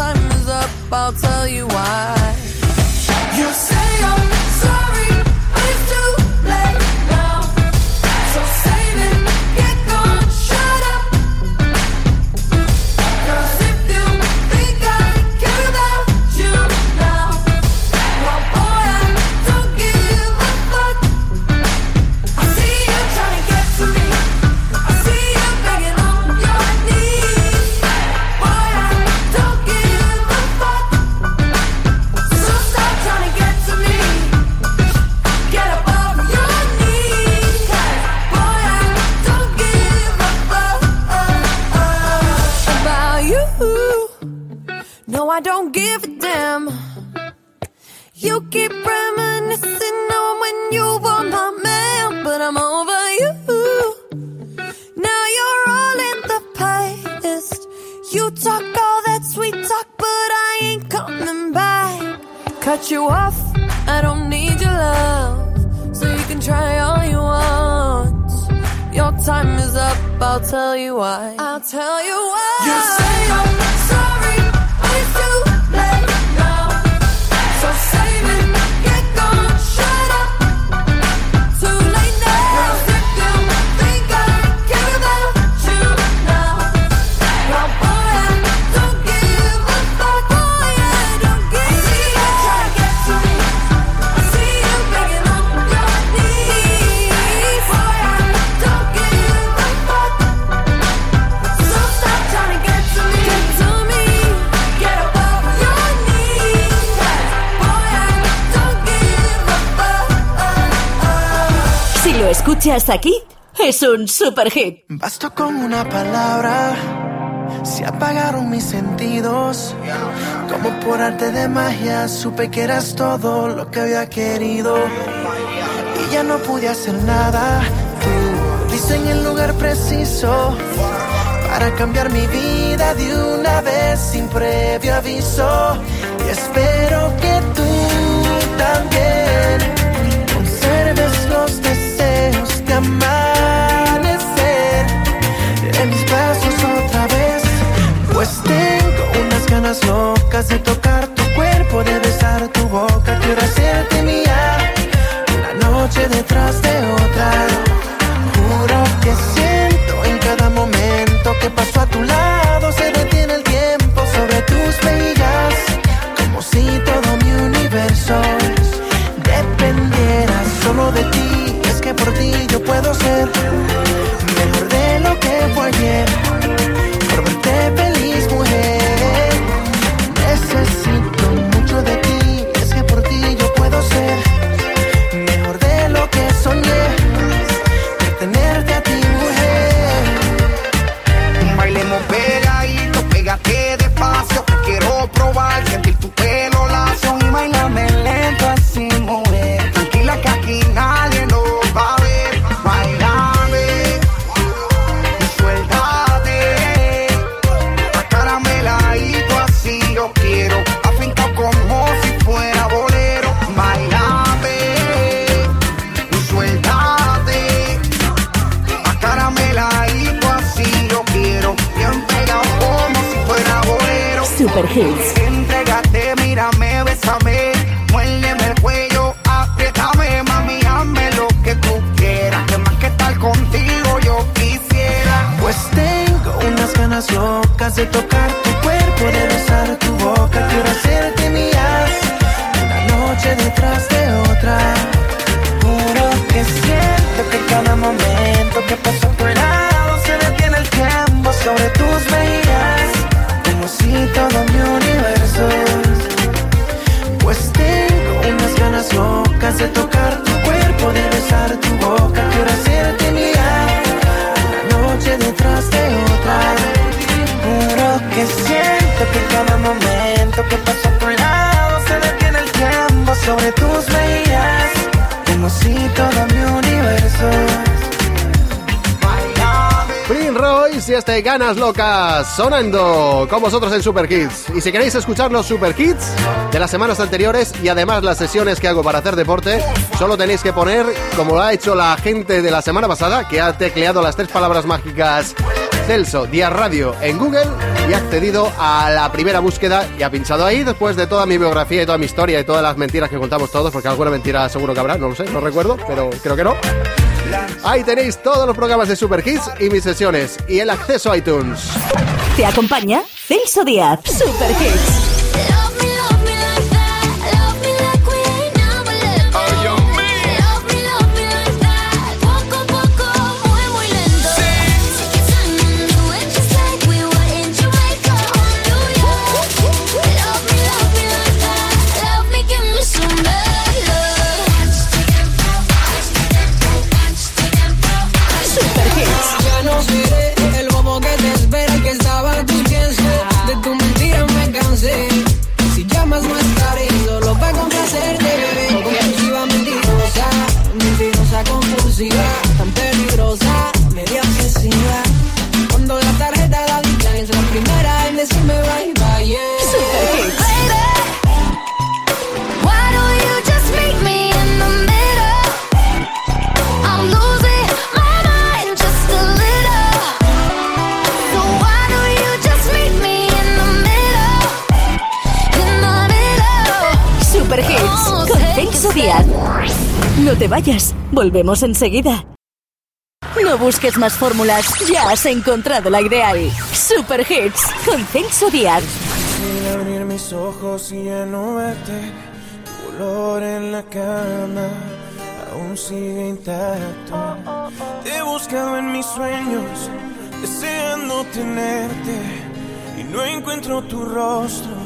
time is up, I'll tell you why. You're. I'll tell you why. I'll tell you why. escuchas aquí es un super hit. Bastó con una palabra, se apagaron mis sentidos. Como por arte de magia, supe que eras todo lo que había querido. Y ya no pude hacer nada. Tú en el lugar preciso para cambiar mi vida de una vez sin previo aviso. Y espero que tú también ganas locas de tocar Ganas Locas sonando con vosotros en Super Kids. Y si queréis escuchar los Super Kids de las semanas anteriores y además las sesiones que hago para hacer deporte, solo tenéis que poner, como lo ha hecho la gente de la semana pasada, que ha tecleado las tres palabras mágicas Celso Díaz Radio en Google y ha accedido a la primera búsqueda y ha pinchado ahí después de toda mi biografía y toda mi historia y todas las mentiras que contamos todos, porque alguna mentira seguro que habrá, no lo sé, no recuerdo, pero creo que no. Ahí tenéis todos los programas de Super Hits y mis sesiones y el acceso a iTunes. Te acompaña Celso Díaz, Super Hits. No te vayas, volvemos enseguida. No busques más fórmulas, ya has encontrado la ideal. Super Hits con Celso Díaz. Quisiera abrir mis ojos y ya no verte. Tu olor en la cama aún sigue intacto. Te he buscado en mis sueños, deseando tenerte. Y no encuentro tu rostro,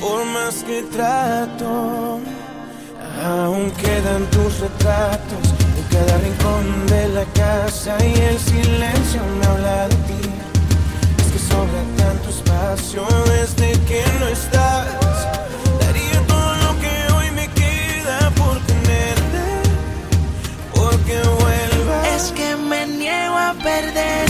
por más que trato. Aún quedan tus retratos en cada rincón de la casa y el silencio me habla de ti. Es que sobra tanto espacio desde que no estás. Daría todo lo que hoy me queda por tenerte, porque vuelvas. Es que me niego a perder.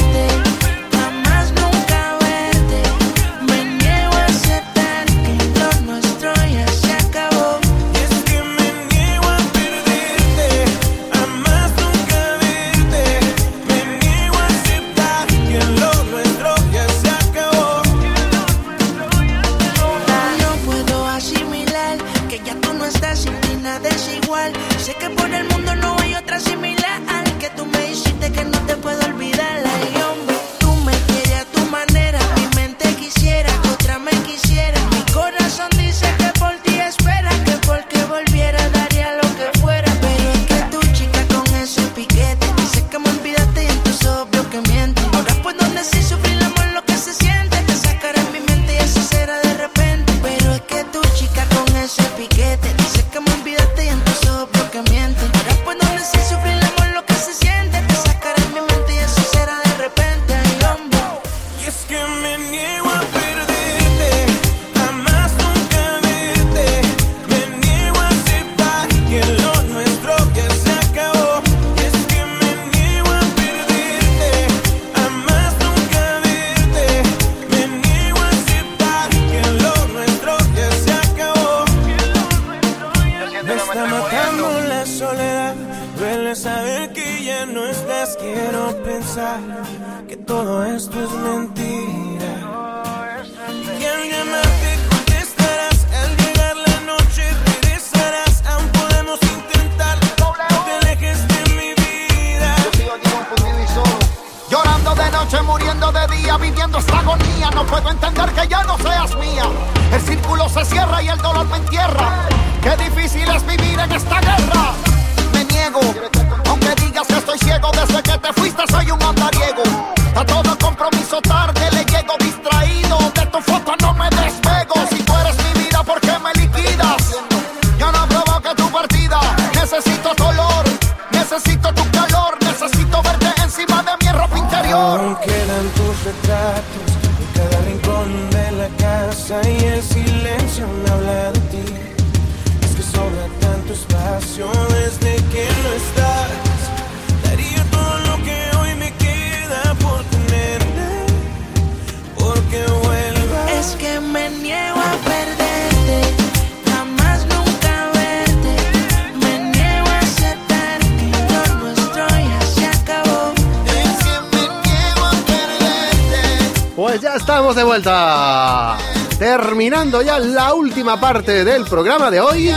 Estamos de vuelta. Terminando ya la última parte del programa de hoy.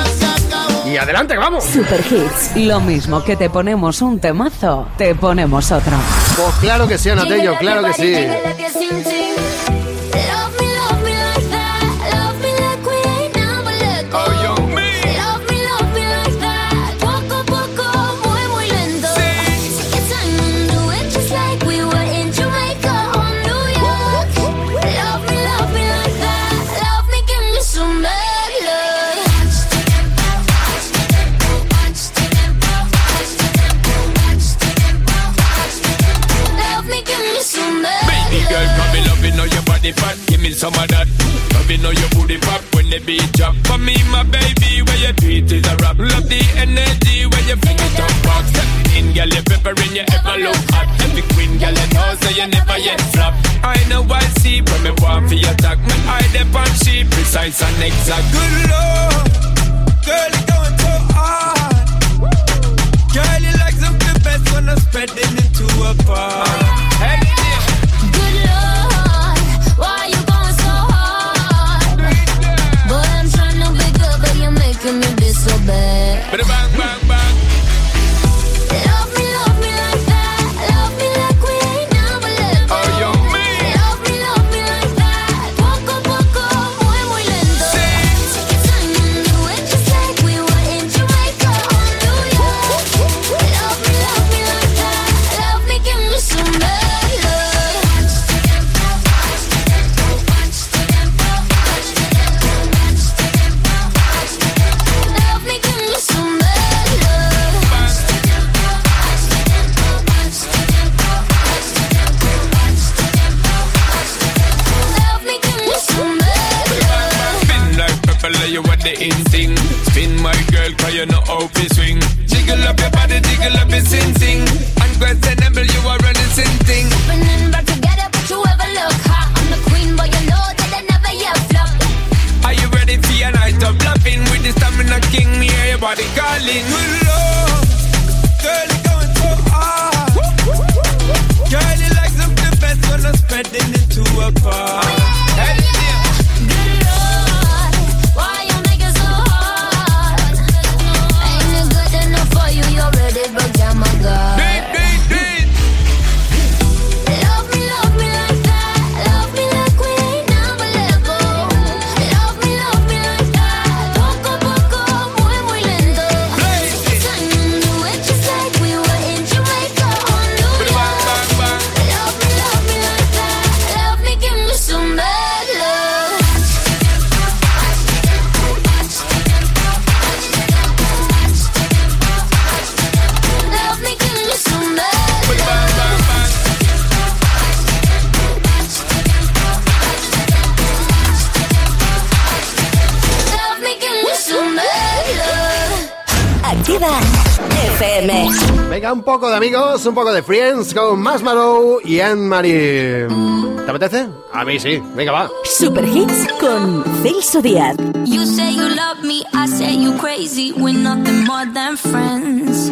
Y adelante, vamos. Super Hits. Lo mismo que te ponemos un temazo, te ponemos otro. Pues claro que sí, Anatello, claro que sí. Some of that. You know your booty pop when the beat drop. For me, my baby, where you treat is a rap. Love the energy when you fling it back. Step in, girl, you peppering, you ever look hot. Every queen, girl, you know, so you never yet flop. I know I see when me want for your attack. Me eye dep on she precise and exact. Good lord, girl, you going so hard. Girl, you like something best when I'm spreading it to a bar. Hey, me into a bar. Activa FM. Venga, un poco de amigos, un poco de friends con Marshmallow y Anne-Marie. ¿Te apetece? A mí sí. Venga, va. Super Hits con Celso Díaz. You say you love me, I say you crazy. We're nothing more than friends.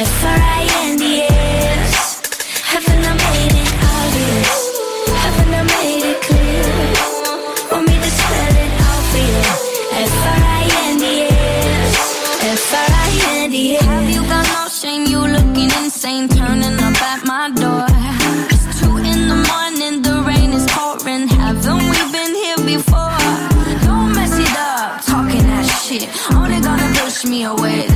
F-R-I-N-D-S. Haven't I made it obvious? Haven't I made it clear? Want me to spell it out for you? F-R-I-N-D-S. F-R-I-N-D-S. Have you got no shame? You looking insane, turning up at my door. It's two in the morning, the rain is pouring. Haven't we been here before? Don't mess it up, talking that shit. Only gonna push me away,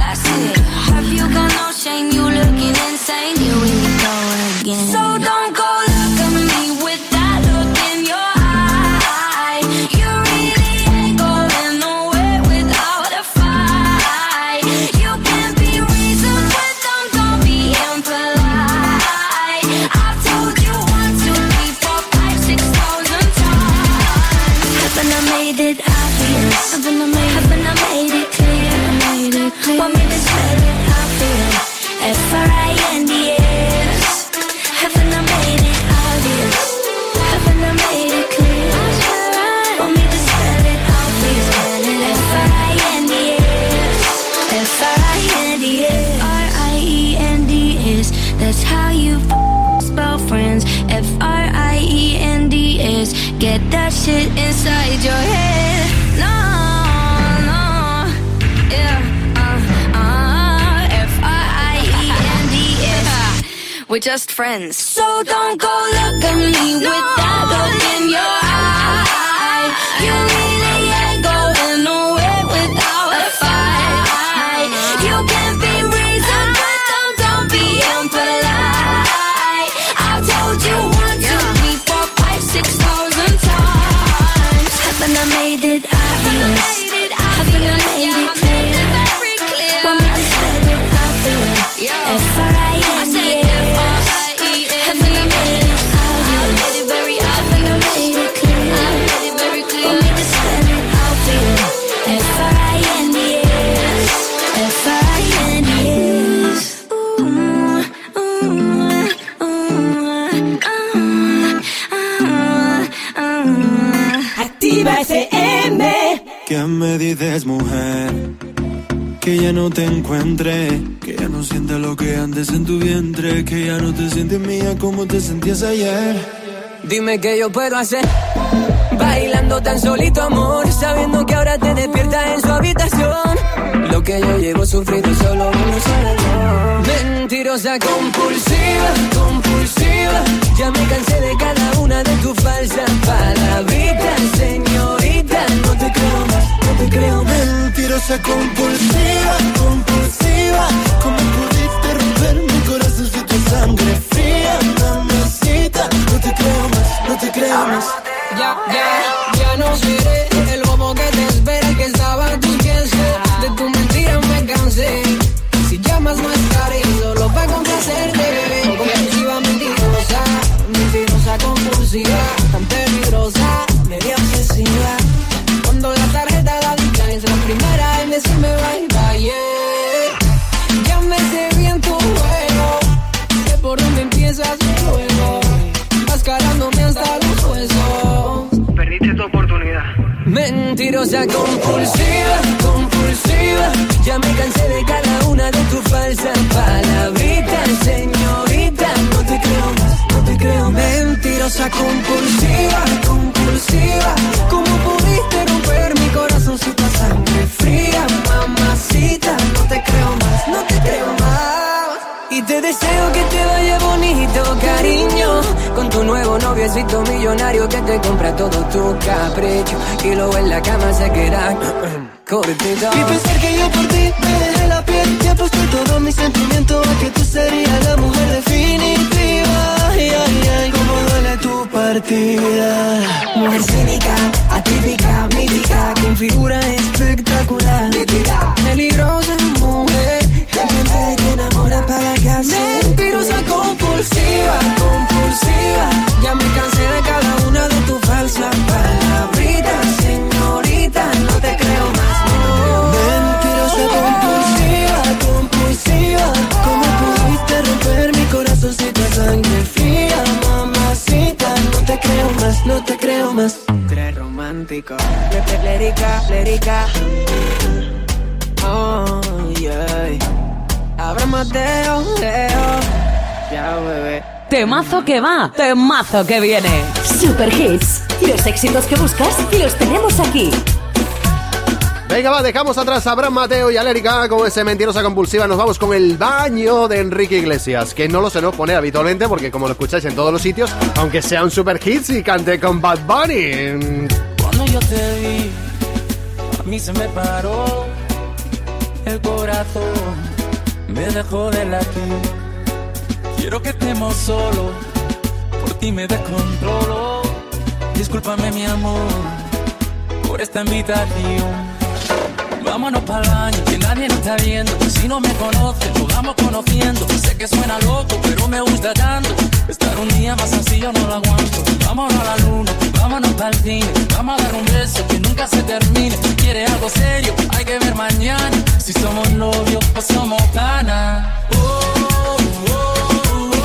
We're just friends. So don't go look at me with that look in your eye. You really ain't going nowhere without a fight. You can be reasoned, but don't, don't be impolite. I've told you one, two, three, four, five, six thousand times. Haven't I made it obvious? Haven't I made it clear? Want me to spell it out Activa FM. ¿Qué me dices, mujer? Que ya no te encuentre, que ya no sientes lo que antes en tu vientre, que ya no te sientes mía como te sentías ayer. Dime qué yo puedo hacer. Bailando tan solito, amor, sabiendo que ahora te despierta en su habitación. Lo que yo llevo sufrido solo uno sabe. Mentirosa compulsiva, compulsiva. Ya me cansé de cada una de tus falsas palabritas, señorita. No te creo más, no te creo más. Mentirosa compulsiva, compulsiva. ¿Cómo pudiste romper mi corazón si tu sangre fría, mamacita? No te creo más, no te creo más. Ya, ya, ya no seré Mentirosa compulsiva, compulsiva. Ya me cansé de cada una de tus falsas palabritas, señorita. No te creo más, no te creo. Mentirosa compulsiva, compulsiva. ¿Cómo pudiste romper mi corazón si tu sangre fría, mamacita? No te creo más, no te creo más. Y te deseo que te vaya bonito, cariño. Nuevo noviecito millonario que te compra todo tu capricho. Y luego en la cama se queda cortito. Y pensar que yo por ti me dejé la piel Te aposté todo mi sentimiento a que tú serías la mujer definitiva Ay, ay, ay, cómo duele tu partida Mujer cínica, atípica, mítica, con figura espectacular. Peligrosa casa. Mentirosa compulsiva, compulsiva. Ya me cansé de cada una de tus falsas palabritas, señorita. No te creo más, no. Mentirosa compulsiva, compulsiva ¿Cómo pudiste romper mi corazón si tu sangre fría, mamacita? No te creo más, no te creo más Tres romántico, lérica, lérica. Oh, yeah. Abra Mateo, Leo. Ya, bebé. Temazo que va, temazo que viene. Super Hits. Los éxitos que buscas los tenemos aquí. Venga, va, dejamos atrás a Abraham Mateo y a Lérica con ese mentirosa compulsiva. Nos vamos con el baño de Enrique Iglesias, que no lo se nos pone habitualmente porque, como lo escucháis en todos los sitios, aunque sea un super hits y cante con Bad Bunny. Cuando yo te vi, a mí se me paró el corazón, me dejó de latir. Quiero que estemos solos, por ti me descontrolo. Discúlpame mi amor por esta invitación. Vámonos para el baño, que nadie nos está viendo. Si no me conoce, nos vamos conociendo. Sé que suena loco, pero me gusta tanto. Estar un día más así yo no lo aguanto. Vámonos a la luna, vámonos para el cine. Vamos a dar un beso que nunca se termine. Si quiere algo serio, hay que ver mañana. Si somos novios o somos panas. Oh, oh, oh.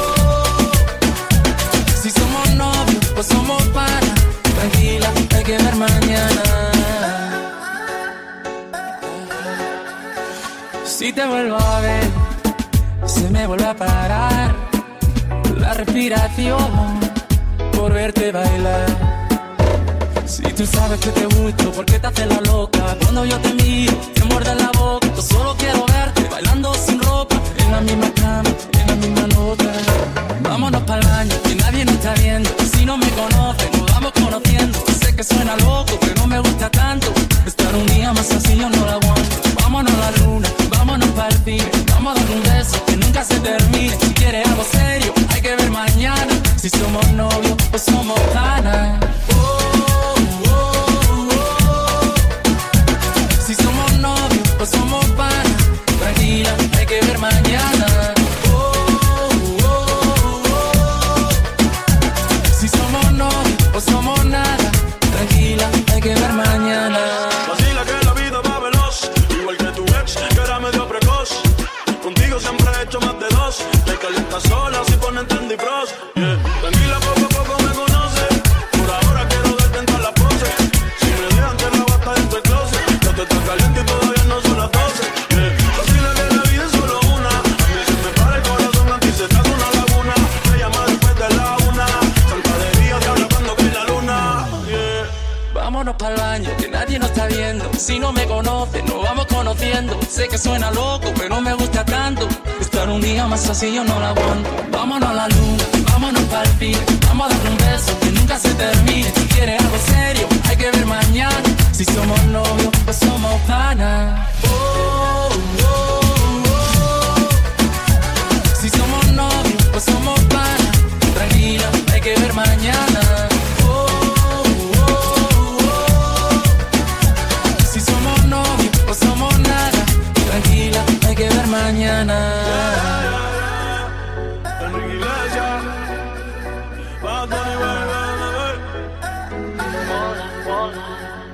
Si somos novios o somos panas. Tranquila, hay que ver mañana. Si te vuelvo a ver, se me vuelve a parar la respiración por verte bailar. Si tú sabes que te gusto, ¿por qué te haces la loca? Cuando yo te miro, te muerde la boca. Yo solo quiero verte bailando sin ropa, en la misma cama, en la misma nota. Vámonos para el baño, que nadie nos está viendo. Si no me conoce, nos vamos conociendo. Sé que suena loco, pero me gusta tanto. Estar un día más así yo no lo aguanto. Vámonos a la luna, vámonos para el cine. Vamos a dar un beso que nunca se termine. Si quieres algo serio, hay que ver mañana. Si somos novios o somos panas. Si Sé que suena loco, pero me gusta tanto. Estar un día más así yo no lo aguanto. Vámonos a la luna, vámonos para el cine. Vamos a dar un beso que nunca se termine. Si quieres algo serio, hay que ver mañana. Si somos novios o somos panas. Oh, oh, oh. Si somos novios o somos panas. Tranquila, hay que ver mañana. Mañana.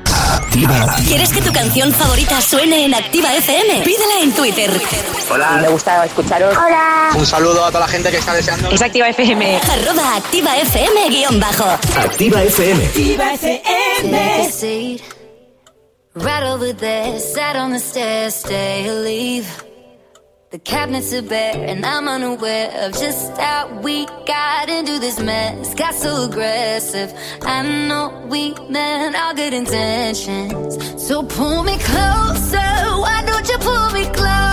Activa. ¿Quieres que tu canción favorita suene en Activa FM? Pídela en Twitter. Hola. Me gusta escucharos. Hola. Un saludo a toda la gente que está deseando. Es Activa FM. Arroba Activa FM guion bajo. Activa FM. Activa seat. Right over there, sat on the stairs, stay or leave. The cabinets are bare, and I'm unaware of just how we got into this mess. Got so aggressive. I know we meant all good intentions. So pull me closer. Why don't you pull me close?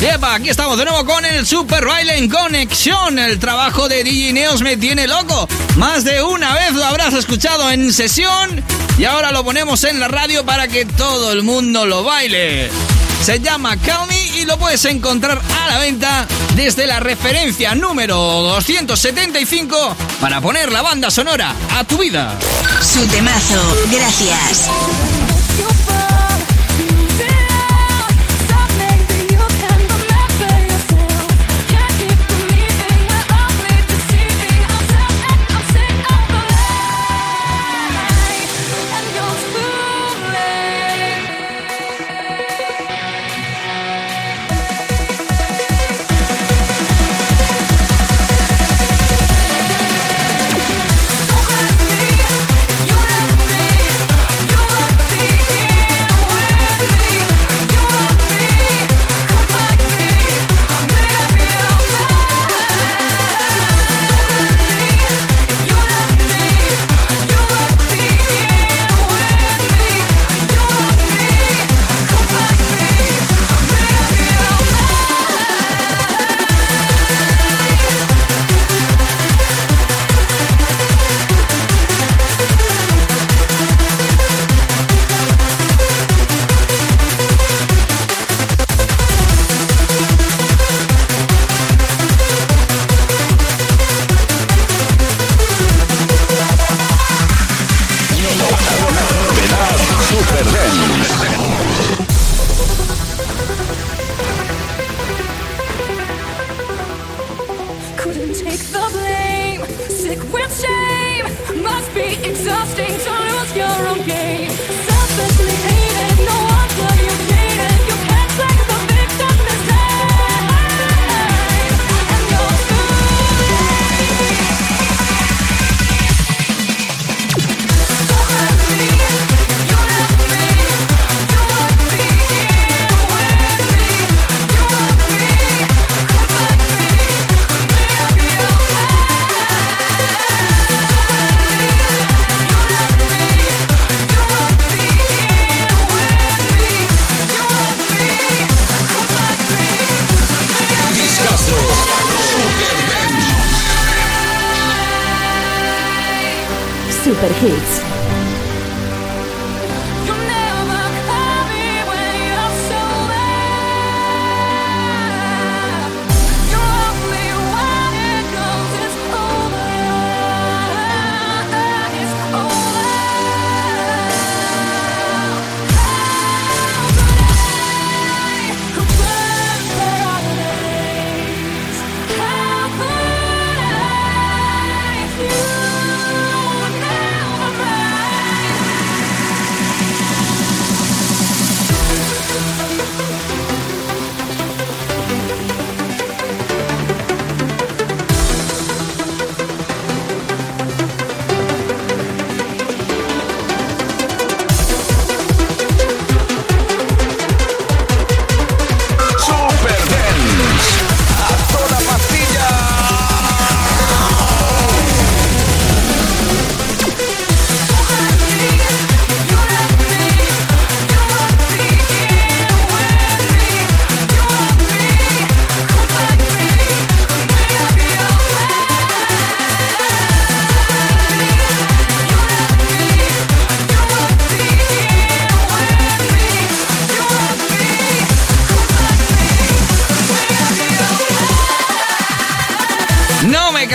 Yepa, aquí estamos de nuevo con el Super Baile en Conexión. El trabajo de DJ Neos me tiene loco. Más de una vez lo habrás escuchado en sesión y ahora lo ponemos en la radio para que todo el mundo lo baile. Se llama Call y lo puedes encontrar a la venta desde la referencia número 275 para poner la banda sonora a tu vida. Su temazo, gracias.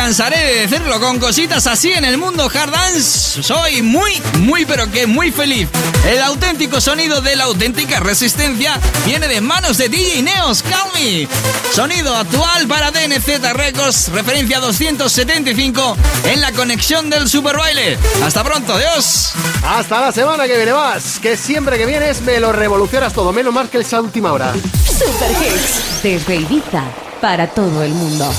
cansaré de decirlo con cositas así en el mundo hard dance. Soy muy, muy, pero que muy feliz. El auténtico sonido de la auténtica resistencia viene de manos de DJ Neos, Calmi. Sonido actual para DNZ Records, referencia 275 en la conexión del Super Baile. Hasta pronto, Dios. Hasta la semana que viene más, que siempre que vienes me lo revolucionas todo, menos más que esa última hora. Super Hits, desde Ibiza, para todo el mundo.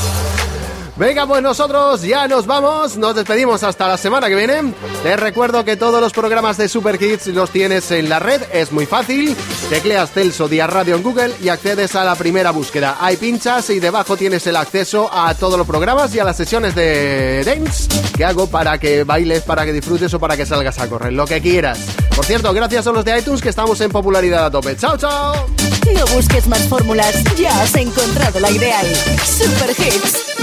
Venga, pues nosotros ya nos vamos, nos despedimos hasta la semana que viene. Te recuerdo que todos los programas de Super Kids los tienes en la red, es muy fácil. Tecleas Celso Día Radio en Google y accedes a la primera búsqueda. Hay pinchas y debajo tienes el acceso a todos los programas y a las sesiones de dance que hago para que bailes, para que disfrutes o para que salgas a correr, lo que quieras. Por cierto, gracias a los de iTunes que estamos en popularidad a tope. ¡Chao, chao! No busques más fórmulas, ya has encontrado la ideal. Super Hits.